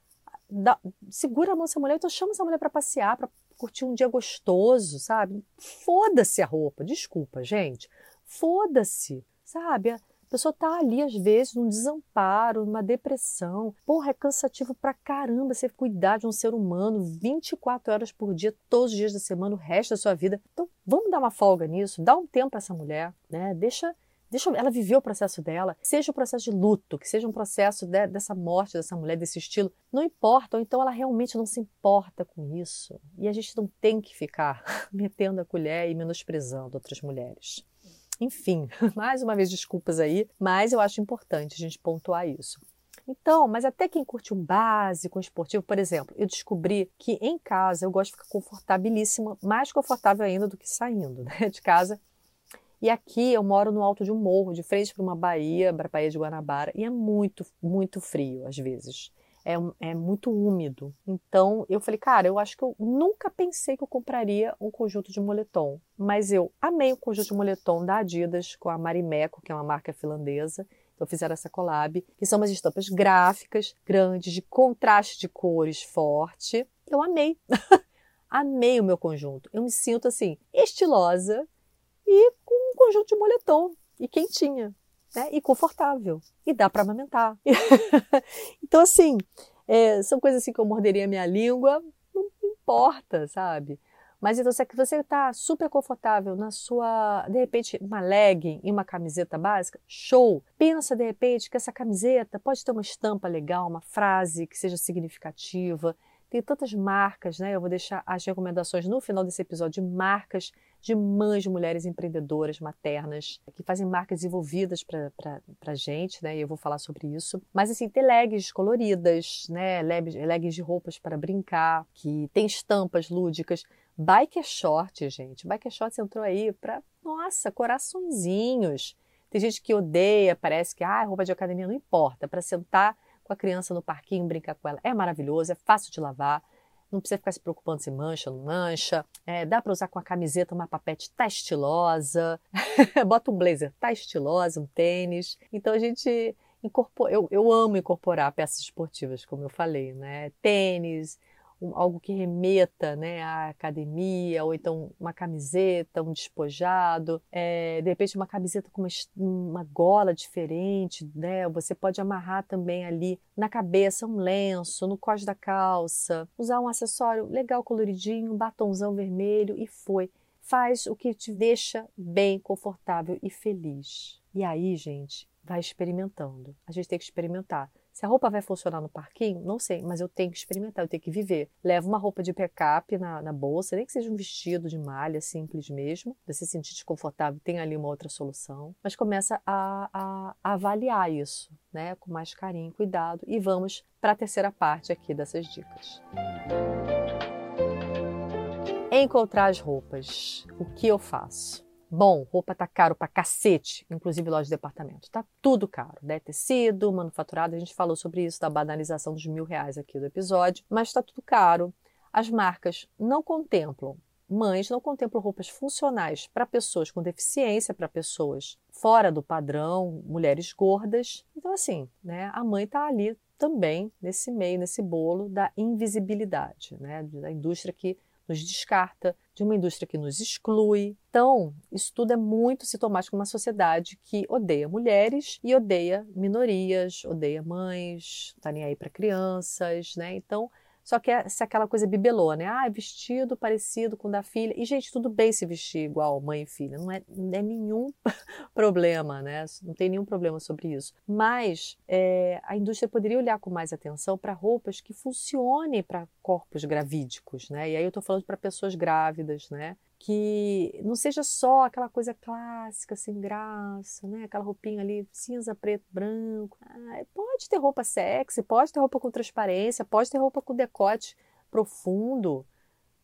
Segura a mão dessa mulher, então chama essa mulher para passear, para curtir um dia gostoso, sabe? Foda-se a roupa, desculpa, gente. Foda-se, sabe? A pessoa tá ali, às vezes, num desamparo, numa depressão. Porra, é cansativo pra caramba você cuidar de um ser humano 24 horas por dia, todos os dias da semana, o resto da sua vida. Então, vamos dar uma folga nisso, dá um tempo para essa mulher, né? Deixa Deixa ela viver o processo dela, seja o processo de luto, que seja um processo de, dessa morte dessa mulher, desse estilo, não importa, ou então ela realmente não se importa com isso. E a gente não tem que ficar metendo a colher e menosprezando outras mulheres. Enfim, mais uma vez desculpas aí, mas eu acho importante a gente pontuar isso. Então, mas até quem curte um básico, um esportivo, por exemplo, eu descobri que em casa eu gosto de ficar confortabilíssima, mais confortável ainda do que saindo né, de casa. E aqui eu moro no alto de um morro, de frente para uma baía, para a Baía de Guanabara, e é muito, muito frio às vezes. É, é, muito úmido. Então eu falei, cara, eu acho que eu nunca pensei que eu compraria um conjunto de moletom. Mas eu amei o conjunto de moletom da Adidas com a Marimeco, que é uma marca finlandesa. Então fizeram essa collab, que são umas estampas gráficas, grandes, de contraste de cores forte. Eu amei. amei o meu conjunto. Eu me sinto assim, estilosa e com um conjunto de moletom e quentinha, né? E confortável. E dá para amamentar. então, assim, é, são coisas assim que eu morderia a minha língua, não importa, sabe? Mas então, se é você está super confortável na sua, de repente, uma legging e uma camiseta básica, show! Pensa, de repente, que essa camiseta pode ter uma estampa legal, uma frase que seja significativa. Tem tantas marcas, né? Eu vou deixar as recomendações no final desse episódio de marcas de mães mulheres empreendedoras maternas que fazem marcas desenvolvidas para gente, né? E eu vou falar sobre isso. Mas assim, tem leggings coloridas, né? Leggings de roupas para brincar, que tem estampas lúdicas. Biker short, gente. Biker shorts entrou aí para, nossa, coraçõezinhos. Tem gente que odeia, parece que ah, roupa de academia não importa, para sentar com a criança no parquinho, brincar com ela. É maravilhoso, é fácil de lavar. Não precisa ficar se preocupando se mancha ou não mancha. É, dá para usar com a camiseta, uma papete tá estilosa. Bota um blazer, tá estilosa, um tênis. Então a gente incorpora. Eu, eu amo incorporar peças esportivas, como eu falei, né? Tênis, um, algo que remeta né, à academia, ou então uma camiseta, um despojado, é, de repente uma camiseta com uma, uma gola diferente, né? Você pode amarrar também ali na cabeça um lenço, no cós da calça, usar um acessório legal coloridinho, um batonzão vermelho e foi. Faz o que te deixa bem, confortável e feliz. E aí, gente, vai experimentando. A gente tem que experimentar. Se a roupa vai funcionar no parquinho, não sei, mas eu tenho que experimentar, eu tenho que viver. Leva uma roupa de backup na, na bolsa, nem que seja um vestido de malha simples mesmo. Você se sentir desconfortável, tem ali uma outra solução. Mas começa a, a, a avaliar isso, né? Com mais carinho, cuidado. E vamos para a terceira parte aqui dessas dicas. Encontrar as roupas. O que eu faço? Bom, roupa tá caro pra cacete, inclusive loja de departamento. Tá tudo caro, né? Tecido, manufaturado, a gente falou sobre isso, da banalização dos mil reais aqui do episódio, mas tá tudo caro. As marcas não contemplam, mães não contemplam roupas funcionais para pessoas com deficiência, para pessoas fora do padrão, mulheres gordas. Então, assim, né? A mãe tá ali também nesse meio, nesse bolo da invisibilidade, né? Da indústria que nos descarta, de uma indústria que nos exclui. Então, isso tudo é muito sintomático de uma sociedade que odeia mulheres e odeia minorias, odeia mães, tá nem aí para crianças, né? Então, só que é aquela coisa bibelô, né? Ah, vestido parecido com o da filha. E, gente, tudo bem se vestir igual mãe e filha. Não é, não é nenhum problema, né? Não tem nenhum problema sobre isso. Mas é, a indústria poderia olhar com mais atenção para roupas que funcionem para corpos gravídicos, né? E aí eu estou falando para pessoas grávidas, né? Que não seja só aquela coisa clássica, sem graça, né? Aquela roupinha ali cinza, preto, branco. Ah, pode ter roupa sexy, pode ter roupa com transparência, pode ter roupa com decote profundo,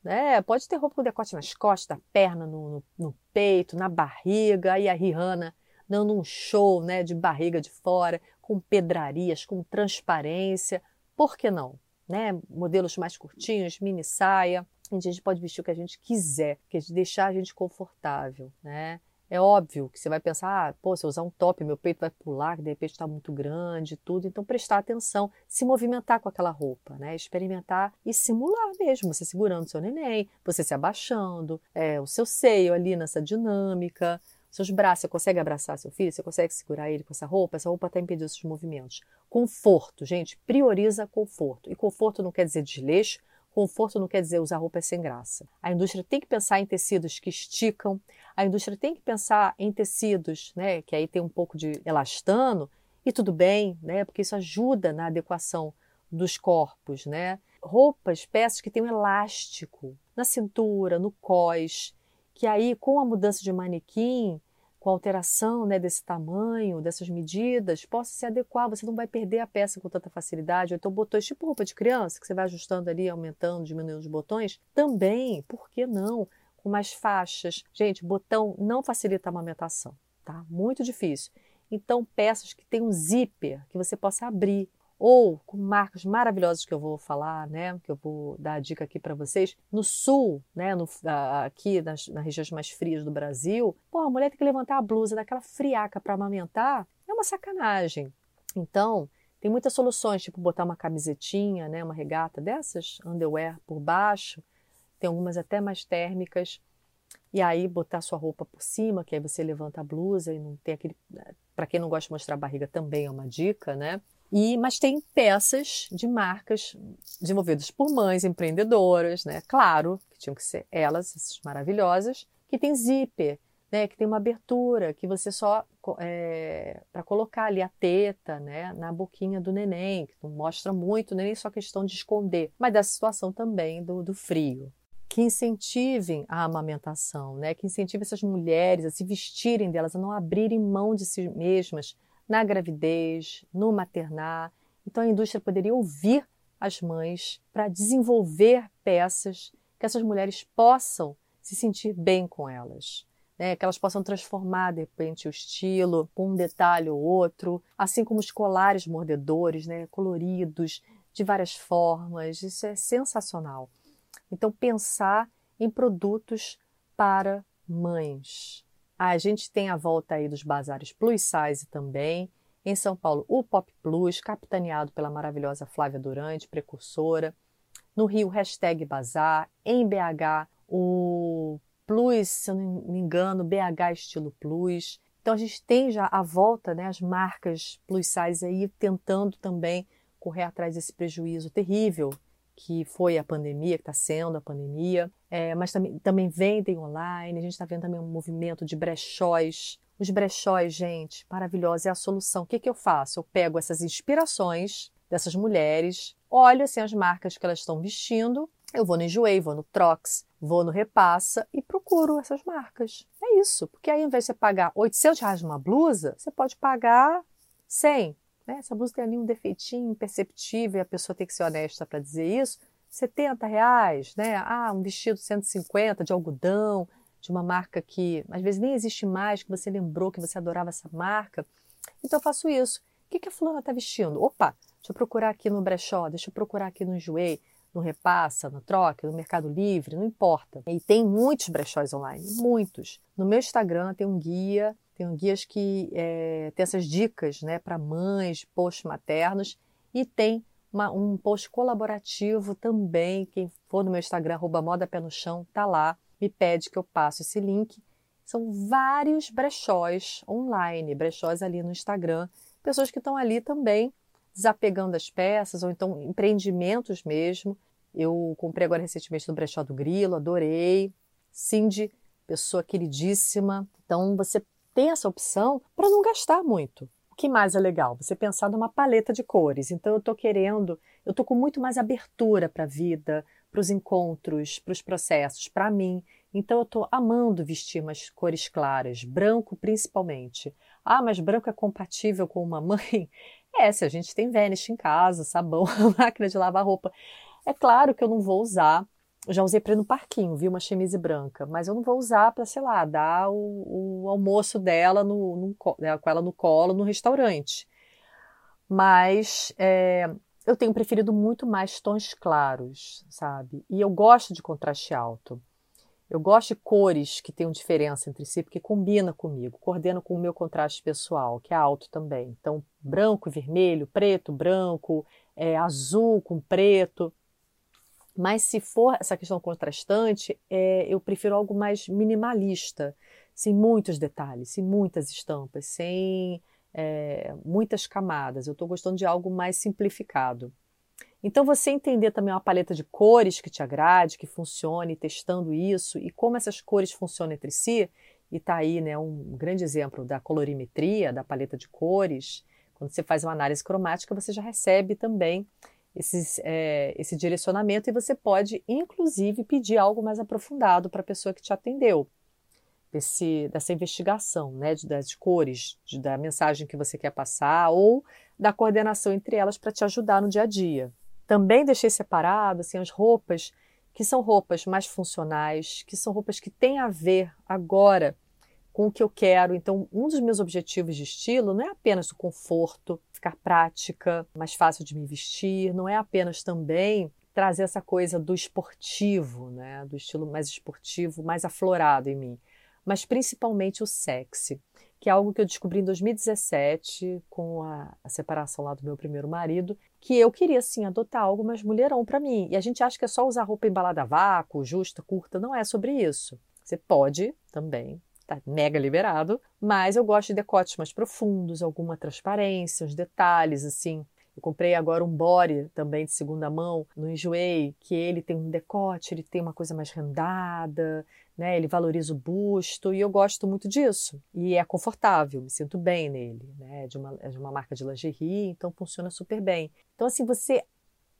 né? Pode ter roupa com decote nas costas, na perna, no, no, no peito, na barriga. Aí a Rihanna dando um show, né? De barriga de fora, com pedrarias, com transparência. Por que não? Né? Modelos mais curtinhos, mini saia a gente pode vestir o que a gente quiser, que deixar a gente confortável, né? É óbvio que você vai pensar, ah, pô, se eu usar um top, meu peito vai pular, de repente está muito grande, tudo. Então, prestar atenção, se movimentar com aquela roupa, né? Experimentar e simular mesmo, você segurando seu neném, você se abaixando, é, o seu seio ali nessa dinâmica, seus braços, você consegue abraçar seu filho, você consegue segurar ele com essa roupa, essa roupa está impedindo esses movimentos. Conforto, gente, prioriza conforto. E conforto não quer dizer desleixo, Conforto não quer dizer usar roupas sem graça. A indústria tem que pensar em tecidos que esticam, a indústria tem que pensar em tecidos, né, que aí tem um pouco de elastano, e tudo bem, né, porque isso ajuda na adequação dos corpos, né? Roupas, peças que têm um elástico na cintura, no cós, que aí com a mudança de manequim com alteração né, desse tamanho, dessas medidas, possa se adequar. Você não vai perder a peça com tanta facilidade. Ou então botões tipo roupa de criança, que você vai ajustando ali, aumentando, diminuindo os botões. Também, por que não? com mais faixas. Gente, botão não facilita a amamentação, tá? Muito difícil. Então, peças que tem um zíper que você possa abrir ou com marcas maravilhosas que eu vou falar, né, que eu vou dar a dica aqui para vocês. No sul, né, no, aqui nas, nas, regiões mais frias do Brasil, pô, a mulher tem que levantar a blusa daquela friaca para amamentar, é uma sacanagem. Então, tem muitas soluções, tipo botar uma camisetinha, né, uma regata dessas, underwear por baixo. Tem algumas até mais térmicas. E aí botar sua roupa por cima, que aí você levanta a blusa e não tem aquele. Para quem não gosta de mostrar a barriga também é uma dica, né? E, mas tem peças de marcas desenvolvidas por mães empreendedoras, né? Claro, que tinham que ser elas, essas maravilhosas, que tem zíper, né? Que tem uma abertura, que você só é, para colocar ali a teta, né? Na boquinha do neném, que não mostra muito, nem só questão de esconder, mas da situação também do, do frio. Que incentivem a amamentação, né? Que incentivem essas mulheres a se vestirem delas, a não abrirem mão de si mesmas na gravidez, no maternar. Então a indústria poderia ouvir as mães para desenvolver peças que essas mulheres possam se sentir bem com elas. Né, que elas possam transformar de repente o estilo com um detalhe ou outro, assim como os colares mordedores, né, coloridos, de várias formas. Isso é sensacional. Então, pensar em produtos para mães. A gente tem a volta aí dos bazares plus size também. Em São Paulo, o Pop Plus, capitaneado pela maravilhosa Flávia Durante, precursora. No Rio, hashtag Bazar. Em BH, o Plus, se eu não me engano, BH Estilo Plus. Então a gente tem já a volta, né, as marcas plus size aí tentando também correr atrás desse prejuízo terrível que foi a pandemia, que está sendo a pandemia, é, mas também, também vendem online. A gente está vendo também um movimento de brechóis. Os brechóis, gente, maravilhosa, é a solução. O que, que eu faço? Eu pego essas inspirações dessas mulheres, olho assim, as marcas que elas estão vestindo, eu vou no Enjoei, vou no Trox, vou no Repassa e procuro essas marcas. É isso, porque aí ao invés de você pagar 800 reais numa blusa, você pode pagar 100, né? Essa blusa tem ali um defeitinho imperceptível e a pessoa tem que ser honesta para dizer isso. 70 reais, né? Ah, um vestido 150 de algodão, de uma marca que às vezes nem existe mais, que você lembrou que você adorava essa marca. Então eu faço isso. O que, que a fulana está vestindo? Opa, deixa eu procurar aqui no brechó, deixa eu procurar aqui no Enjoei, no Repassa, no Troca, no Mercado Livre, não importa. E tem muitos brechós online, muitos. No meu Instagram tem um guia tem guias que é, tem essas dicas né, para mães, posts maternos e tem uma, um post colaborativo também. Quem for no meu Instagram, arroba moda pé no chão, tá lá, me pede que eu passe esse link. São vários brechós online, brechós ali no Instagram, pessoas que estão ali também desapegando as peças, ou então empreendimentos mesmo. Eu comprei agora recentemente no brechó do Grilo, adorei. Cindy, pessoa queridíssima. Então você tem essa opção para não gastar muito. O que mais é legal? Você pensar numa paleta de cores. Então eu estou querendo, eu estou com muito mais abertura para a vida, para os encontros, para os processos, para mim. Então eu estou amando vestir umas cores claras, branco principalmente. Ah, mas branco é compatível com uma mãe? É, se a gente tem Vanish em casa, sabão, máquina de lavar roupa. É claro que eu não vou usar já usei para ir no parquinho, vi uma chemise branca, mas eu não vou usar para, sei lá, dar o, o almoço dela no, no, né, com ela no colo no restaurante. Mas é, eu tenho preferido muito mais tons claros, sabe? E eu gosto de contraste alto. Eu gosto de cores que tenham diferença entre si, porque combina comigo, coordena com o meu contraste pessoal, que é alto também. Então, branco, vermelho, preto, branco, é, azul com preto. Mas se for essa questão contrastante, é, eu prefiro algo mais minimalista, sem muitos detalhes, sem muitas estampas, sem é, muitas camadas. Eu estou gostando de algo mais simplificado. Então, você entender também uma paleta de cores que te agrade, que funcione, testando isso e como essas cores funcionam entre si, e está aí né, um grande exemplo da colorimetria, da paleta de cores. Quando você faz uma análise cromática, você já recebe também esses, é, esse direcionamento e você pode, inclusive, pedir algo mais aprofundado para a pessoa que te atendeu, desse, dessa investigação, né, de, das cores, de, da mensagem que você quer passar ou da coordenação entre elas para te ajudar no dia a dia. Também deixei separado assim, as roupas que são roupas mais funcionais, que são roupas que têm a ver agora com o que eu quero. Então, um dos meus objetivos de estilo não é apenas o conforto, ficar prática, mais fácil de me vestir, não é apenas também trazer essa coisa do esportivo, né, do estilo mais esportivo, mais aflorado em mim, mas principalmente o sexy, que é algo que eu descobri em 2017 com a, a separação lá do meu primeiro marido, que eu queria sim adotar algo mais mulherão para mim. E a gente acha que é só usar roupa embalada a vácuo, justa, curta, não é sobre isso. Você pode também tá mega liberado, mas eu gosto de decotes mais profundos, alguma transparência, os detalhes assim. Eu comprei agora um body também de segunda mão no Enjoei, que ele tem um decote, ele tem uma coisa mais rendada, né? Ele valoriza o busto e eu gosto muito disso. E é confortável, me sinto bem nele, né? É de uma, é de uma marca de lingerie, então funciona super bem. Então assim, você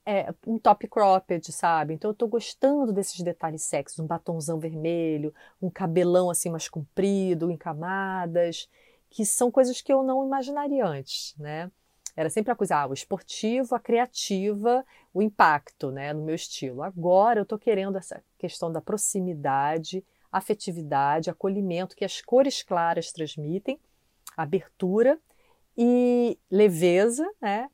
é, um top cropped, sabe? Então eu tô gostando desses detalhes sexys, um batonzão vermelho, um cabelão assim mais comprido, em camadas, que são coisas que eu não imaginaria antes, né? Era sempre a coisa, ah, o esportivo, a criativa, o impacto, né, no meu estilo. Agora eu tô querendo essa questão da proximidade, afetividade, acolhimento que as cores claras transmitem, abertura e leveza, né?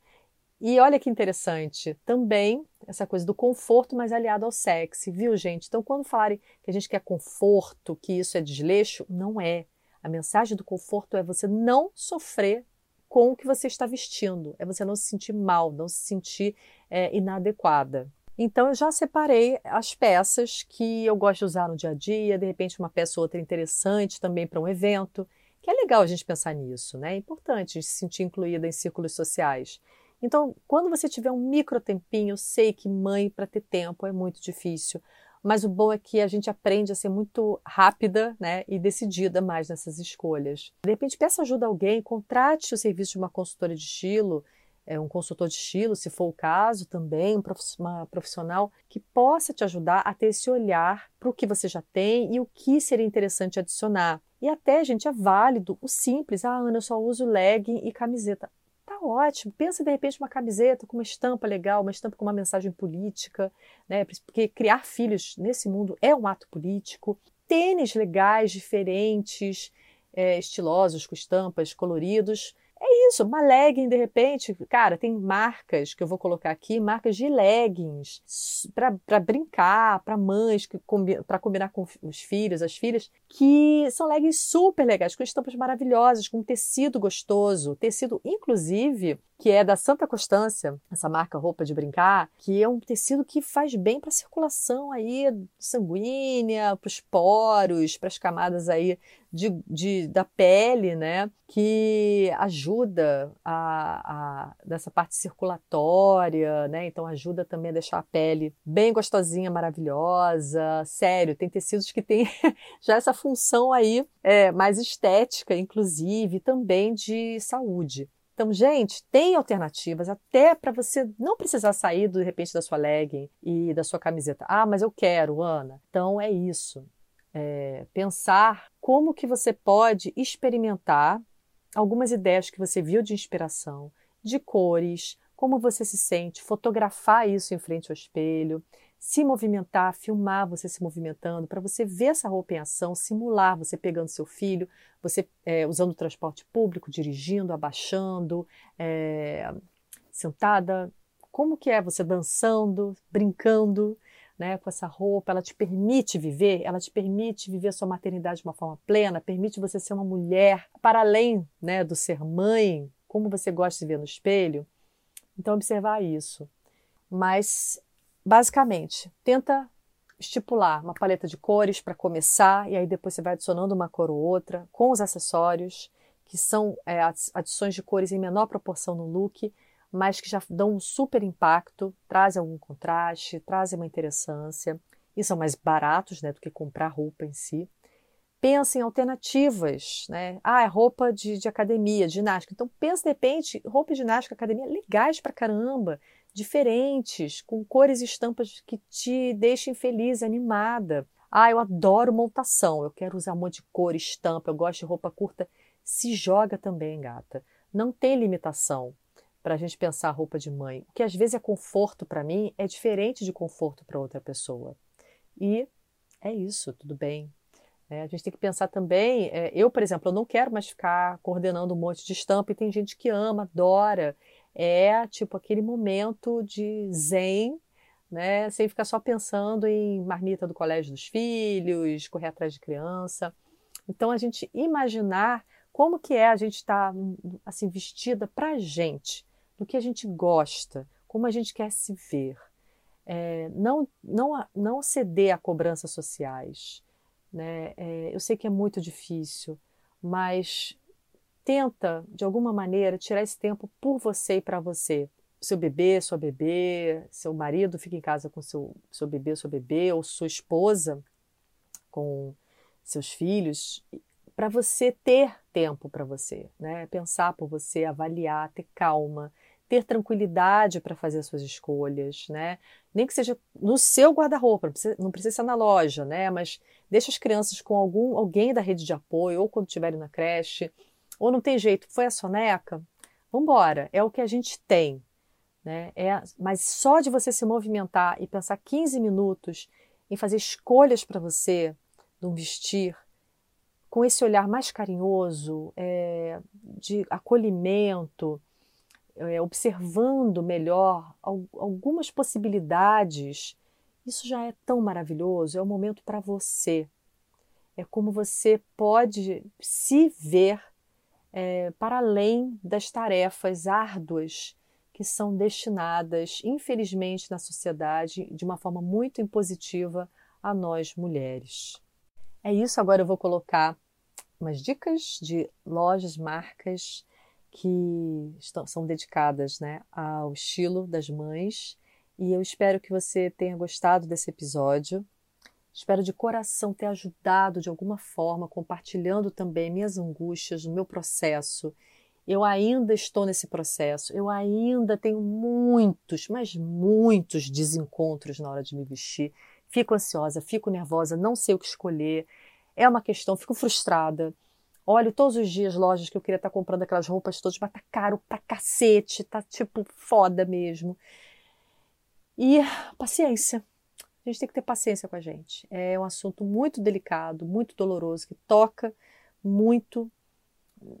E olha que interessante, também essa coisa do conforto, mas aliado ao sexy, viu, gente? Então, quando falarem que a gente quer conforto, que isso é desleixo, não é. A mensagem do conforto é você não sofrer com o que você está vestindo, é você não se sentir mal, não se sentir é, inadequada. Então, eu já separei as peças que eu gosto de usar no dia a dia, de repente, uma peça ou outra interessante também para um evento, que é legal a gente pensar nisso, né? É importante se sentir incluída em círculos sociais. Então, quando você tiver um micro tempinho, eu sei que mãe para ter tempo é muito difícil, mas o bom é que a gente aprende a ser muito rápida né, e decidida mais nessas escolhas. De repente, peça ajuda a alguém, contrate o serviço de uma consultora de estilo, é, um consultor de estilo, se for o caso, também, uma profissional que possa te ajudar a ter esse olhar para o que você já tem e o que seria interessante adicionar. E até, gente, é válido o simples. Ah, Ana, eu só uso legging e camiseta ótimo. Pensa de repente uma camiseta com uma estampa legal, uma estampa com uma mensagem política, né? Porque criar filhos nesse mundo é um ato político. Tênis legais, diferentes, é, estilosos, com estampas, coloridos. Isso, uma legging de repente, cara, tem marcas que eu vou colocar aqui, marcas de leggings para brincar, para mães, para combinar com os filhos, as filhas, que são leggings super legais, com estampas maravilhosas, com tecido gostoso, tecido inclusive que é da Santa Constância, essa marca roupa de brincar, que é um tecido que faz bem para a circulação aí sanguínea, para os poros, para as camadas aí de, de, da pele, né? Que ajuda a, a, dessa parte circulatória, né? Então ajuda também a deixar a pele bem gostosinha, maravilhosa. Sério, tem tecidos que têm já essa função aí é, mais estética, inclusive, também de saúde. Então, gente, tem alternativas até para você não precisar sair de repente da sua legging e da sua camiseta. Ah, mas eu quero, Ana. Então é isso. É, pensar como que você pode experimentar algumas ideias que você viu de inspiração, de cores, como você se sente, fotografar isso em frente ao espelho, se movimentar, filmar você se movimentando, para você ver essa roupa em ação, simular você pegando seu filho, você é, usando o transporte público, dirigindo, abaixando, é, sentada. Como que é você dançando, brincando, né, com essa roupa? Ela te permite viver, ela te permite viver a sua maternidade de uma forma plena, permite você ser uma mulher para além, né, do ser mãe, como você gosta de ver no espelho. Então observar isso. Mas Basicamente, tenta estipular uma paleta de cores para começar e aí depois você vai adicionando uma cor ou outra com os acessórios, que são é, adições de cores em menor proporção no look, mas que já dão um super impacto, trazem algum contraste, trazem uma interessância e são mais baratos né, do que comprar roupa em si. Pensa em alternativas, né? Ah, é roupa de, de academia, de ginástica. Então pensa de repente, roupa de ginástica, academia, legais pra caramba, diferentes, com cores e estampas que te deixem feliz, animada. Ah, eu adoro montação, eu quero usar um monte de cor, estampa, eu gosto de roupa curta. Se joga também, gata. Não tem limitação para a gente pensar roupa de mãe. O que às vezes é conforto para mim é diferente de conforto para outra pessoa. E é isso, tudo bem. É, a gente tem que pensar também. É, eu, por exemplo, eu não quero mais ficar coordenando um monte de estampa e tem gente que ama, adora. É tipo aquele momento de zen, né? Sem ficar só pensando em marmita do colégio dos filhos, correr atrás de criança. Então a gente imaginar como que é a gente estar tá, assim vestida para a gente, do que a gente gosta, como a gente quer se ver. É, não, não, não ceder a cobranças sociais. Né? É, eu sei que é muito difícil, mas tenta, de alguma maneira, tirar esse tempo por você e para você. Seu bebê, sua bebê, seu marido fica em casa com seu, seu bebê, sua bebê, ou sua esposa com seus filhos, para você ter tempo para você, né? Pensar por você, avaliar, ter calma, ter tranquilidade para fazer suas escolhas, né? Nem que seja no seu guarda-roupa, não precisa, não precisa ser na loja, né? Mas deixa as crianças com algum alguém da rede de apoio, ou quando estiverem na creche, ou não tem jeito, foi a soneca, vambora, é o que a gente tem, né? É, mas só de você se movimentar e pensar 15 minutos em fazer escolhas para você, de um vestir, com esse olhar mais carinhoso, é, de acolhimento, é, observando melhor algumas possibilidades, isso já é tão maravilhoso. É o momento para você. É como você pode se ver é, para além das tarefas árduas que são destinadas, infelizmente, na sociedade de uma forma muito impositiva a nós mulheres. É isso, agora eu vou colocar umas dicas de lojas, marcas que estão, são dedicadas né, ao estilo das mães. E eu espero que você tenha gostado desse episódio. Espero de coração ter ajudado de alguma forma, compartilhando também minhas angústias, o meu processo. Eu ainda estou nesse processo, eu ainda tenho muitos, mas muitos desencontros na hora de me vestir. Fico ansiosa, fico nervosa, não sei o que escolher é uma questão, fico frustrada. Olho todos os dias lojas que eu queria estar comprando aquelas roupas todas, mas tá caro pra cacete, tá tipo foda mesmo. E paciência. A gente tem que ter paciência com a gente. É um assunto muito delicado, muito doloroso, que toca muito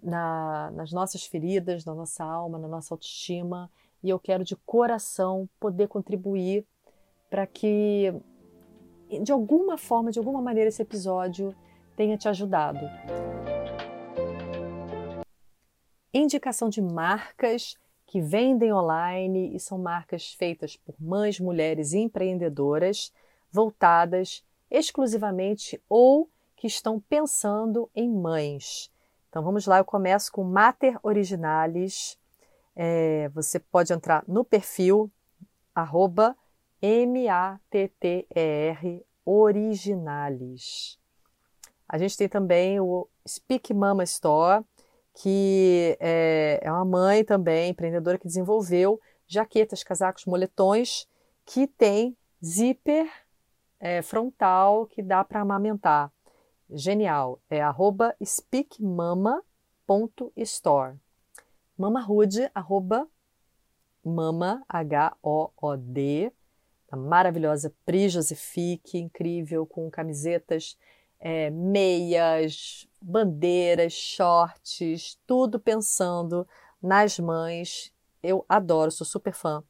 na, nas nossas feridas, na nossa alma, na nossa autoestima. E eu quero de coração poder contribuir para que de alguma forma, de alguma maneira, esse episódio tenha te ajudado. Indicação de marcas que vendem online e são marcas feitas por mães, mulheres empreendedoras voltadas exclusivamente ou que estão pensando em mães. Então vamos lá, eu começo com Mater Originalis. É, você pode entrar no perfil arroba M-A-T-T-E-R Originalis. A gente tem também o Speak Mama Store, que é, é uma mãe também, empreendedora, que desenvolveu jaquetas, casacos, moletões que tem zíper é, frontal que dá para amamentar. Genial. É arroba speakmama.store. Mama Hood, arroba mama, H-O-O-D, a maravilhosa Pri Josefique, incrível, com camisetas, é, meias, bandeiras, shorts, tudo pensando nas mães. Eu adoro, sou super fã.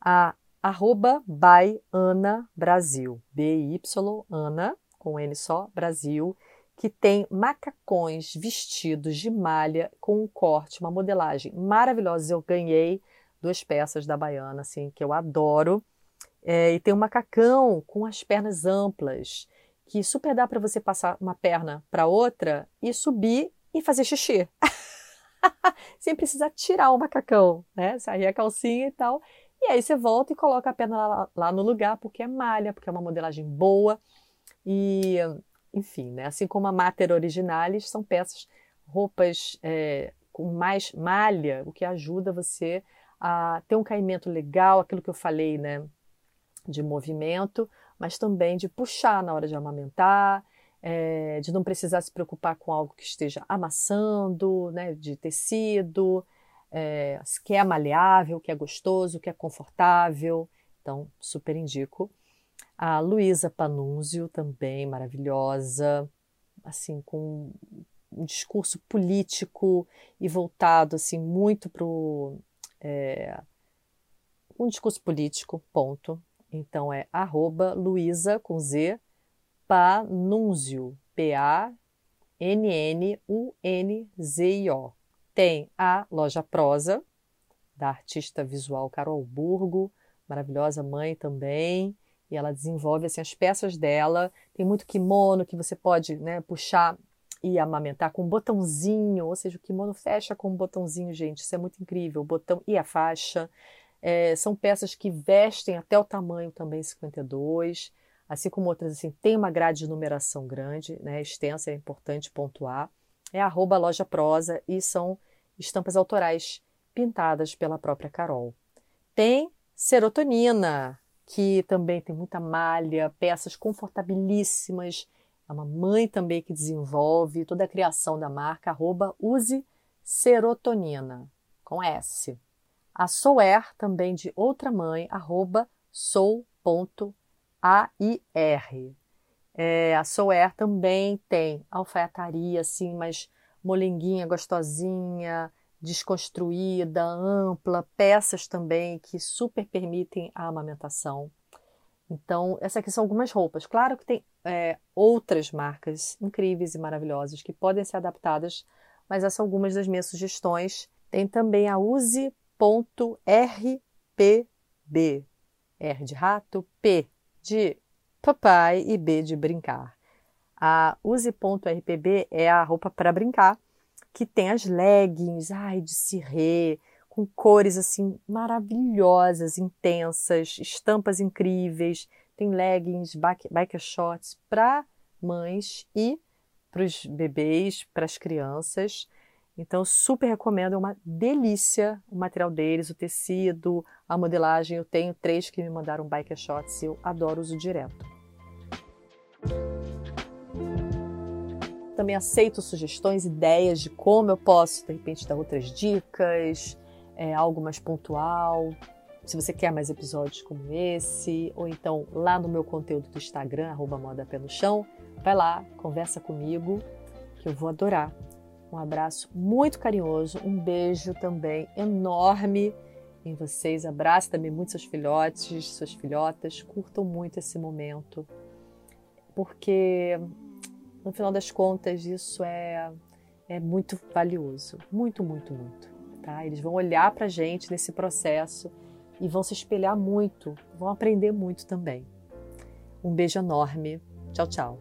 A arroba by Ana Brasil, B-Y Ana, com N só, Brasil, que tem macacões vestidos de malha com um corte, uma modelagem maravilhosa. Eu ganhei duas peças da Baiana, assim, que eu adoro. É, e tem um macacão com as pernas amplas, que super dá para você passar uma perna para outra e subir e fazer xixi. Sem precisar tirar o macacão, né? Sair a calcinha e tal. E aí você volta e coloca a perna lá, lá no lugar, porque é malha, porque é uma modelagem boa. E, enfim, né? Assim como a Mater Originalis, são peças, roupas é, com mais malha, o que ajuda você a ter um caimento legal, aquilo que eu falei, né? de movimento, mas também de puxar na hora de amamentar, é, de não precisar se preocupar com algo que esteja amassando, né, de tecido, é, que é maleável, que é gostoso, que é confortável. Então, super indico. A Luísa Panunzio também maravilhosa, assim com um discurso político e voltado assim muito para é, um discurso político, ponto. Então é arroba Luísa com Z Panunzio, P-A-N-N-U-N-Z-I-O. Tem a Loja Prosa, da artista visual Carol Burgo, maravilhosa mãe também, e ela desenvolve assim, as peças dela. Tem muito kimono que você pode né, puxar e amamentar com um botãozinho, ou seja, o kimono fecha com um botãozinho, gente, isso é muito incrível. O botão e a faixa. É, são peças que vestem até o tamanho também 52, assim como outras assim, tem uma grade de numeração grande, né, extensa, é importante pontuar. É arroba loja prosa e são estampas autorais pintadas pela própria Carol. Tem serotonina, que também tem muita malha, peças confortabilíssimas. É uma mãe também que desenvolve toda a criação da marca, arroba use serotonina, com S. A Souer, também de outra mãe, arroba sou.air. É, a Souer também tem alfaiataria, assim, mas molenguinha, gostosinha, desconstruída, ampla, peças também que super permitem a amamentação. Então, essas aqui são algumas roupas. Claro que tem é, outras marcas incríveis e maravilhosas que podem ser adaptadas, mas essas são algumas das minhas sugestões. Tem também a use.rpb. R de rato, P de papai e B de brincar. A use.rpb é a roupa para brincar que tem as leggings, ai, de cirrê, com cores assim maravilhosas, intensas, estampas incríveis. Tem leggings, biker shorts para mães e para os bebês, para as crianças. Então, super recomendo, é uma delícia o material deles, o tecido, a modelagem. Eu tenho três que me mandaram biker shorts e eu adoro uso direto. também aceito sugestões, ideias de como eu posso, de repente, dar outras dicas, é, algo mais pontual. Se você quer mais episódios como esse, ou então lá no meu conteúdo do Instagram, arroba moda pé no chão, vai lá, conversa comigo, que eu vou adorar. Um abraço muito carinhoso, um beijo também enorme em vocês. Abraço também muito seus filhotes, suas filhotas. Curtam muito esse momento, porque no final das contas, isso é, é muito valioso. Muito, muito, muito. Tá? Eles vão olhar para a gente nesse processo e vão se espelhar muito, vão aprender muito também. Um beijo enorme. Tchau, tchau.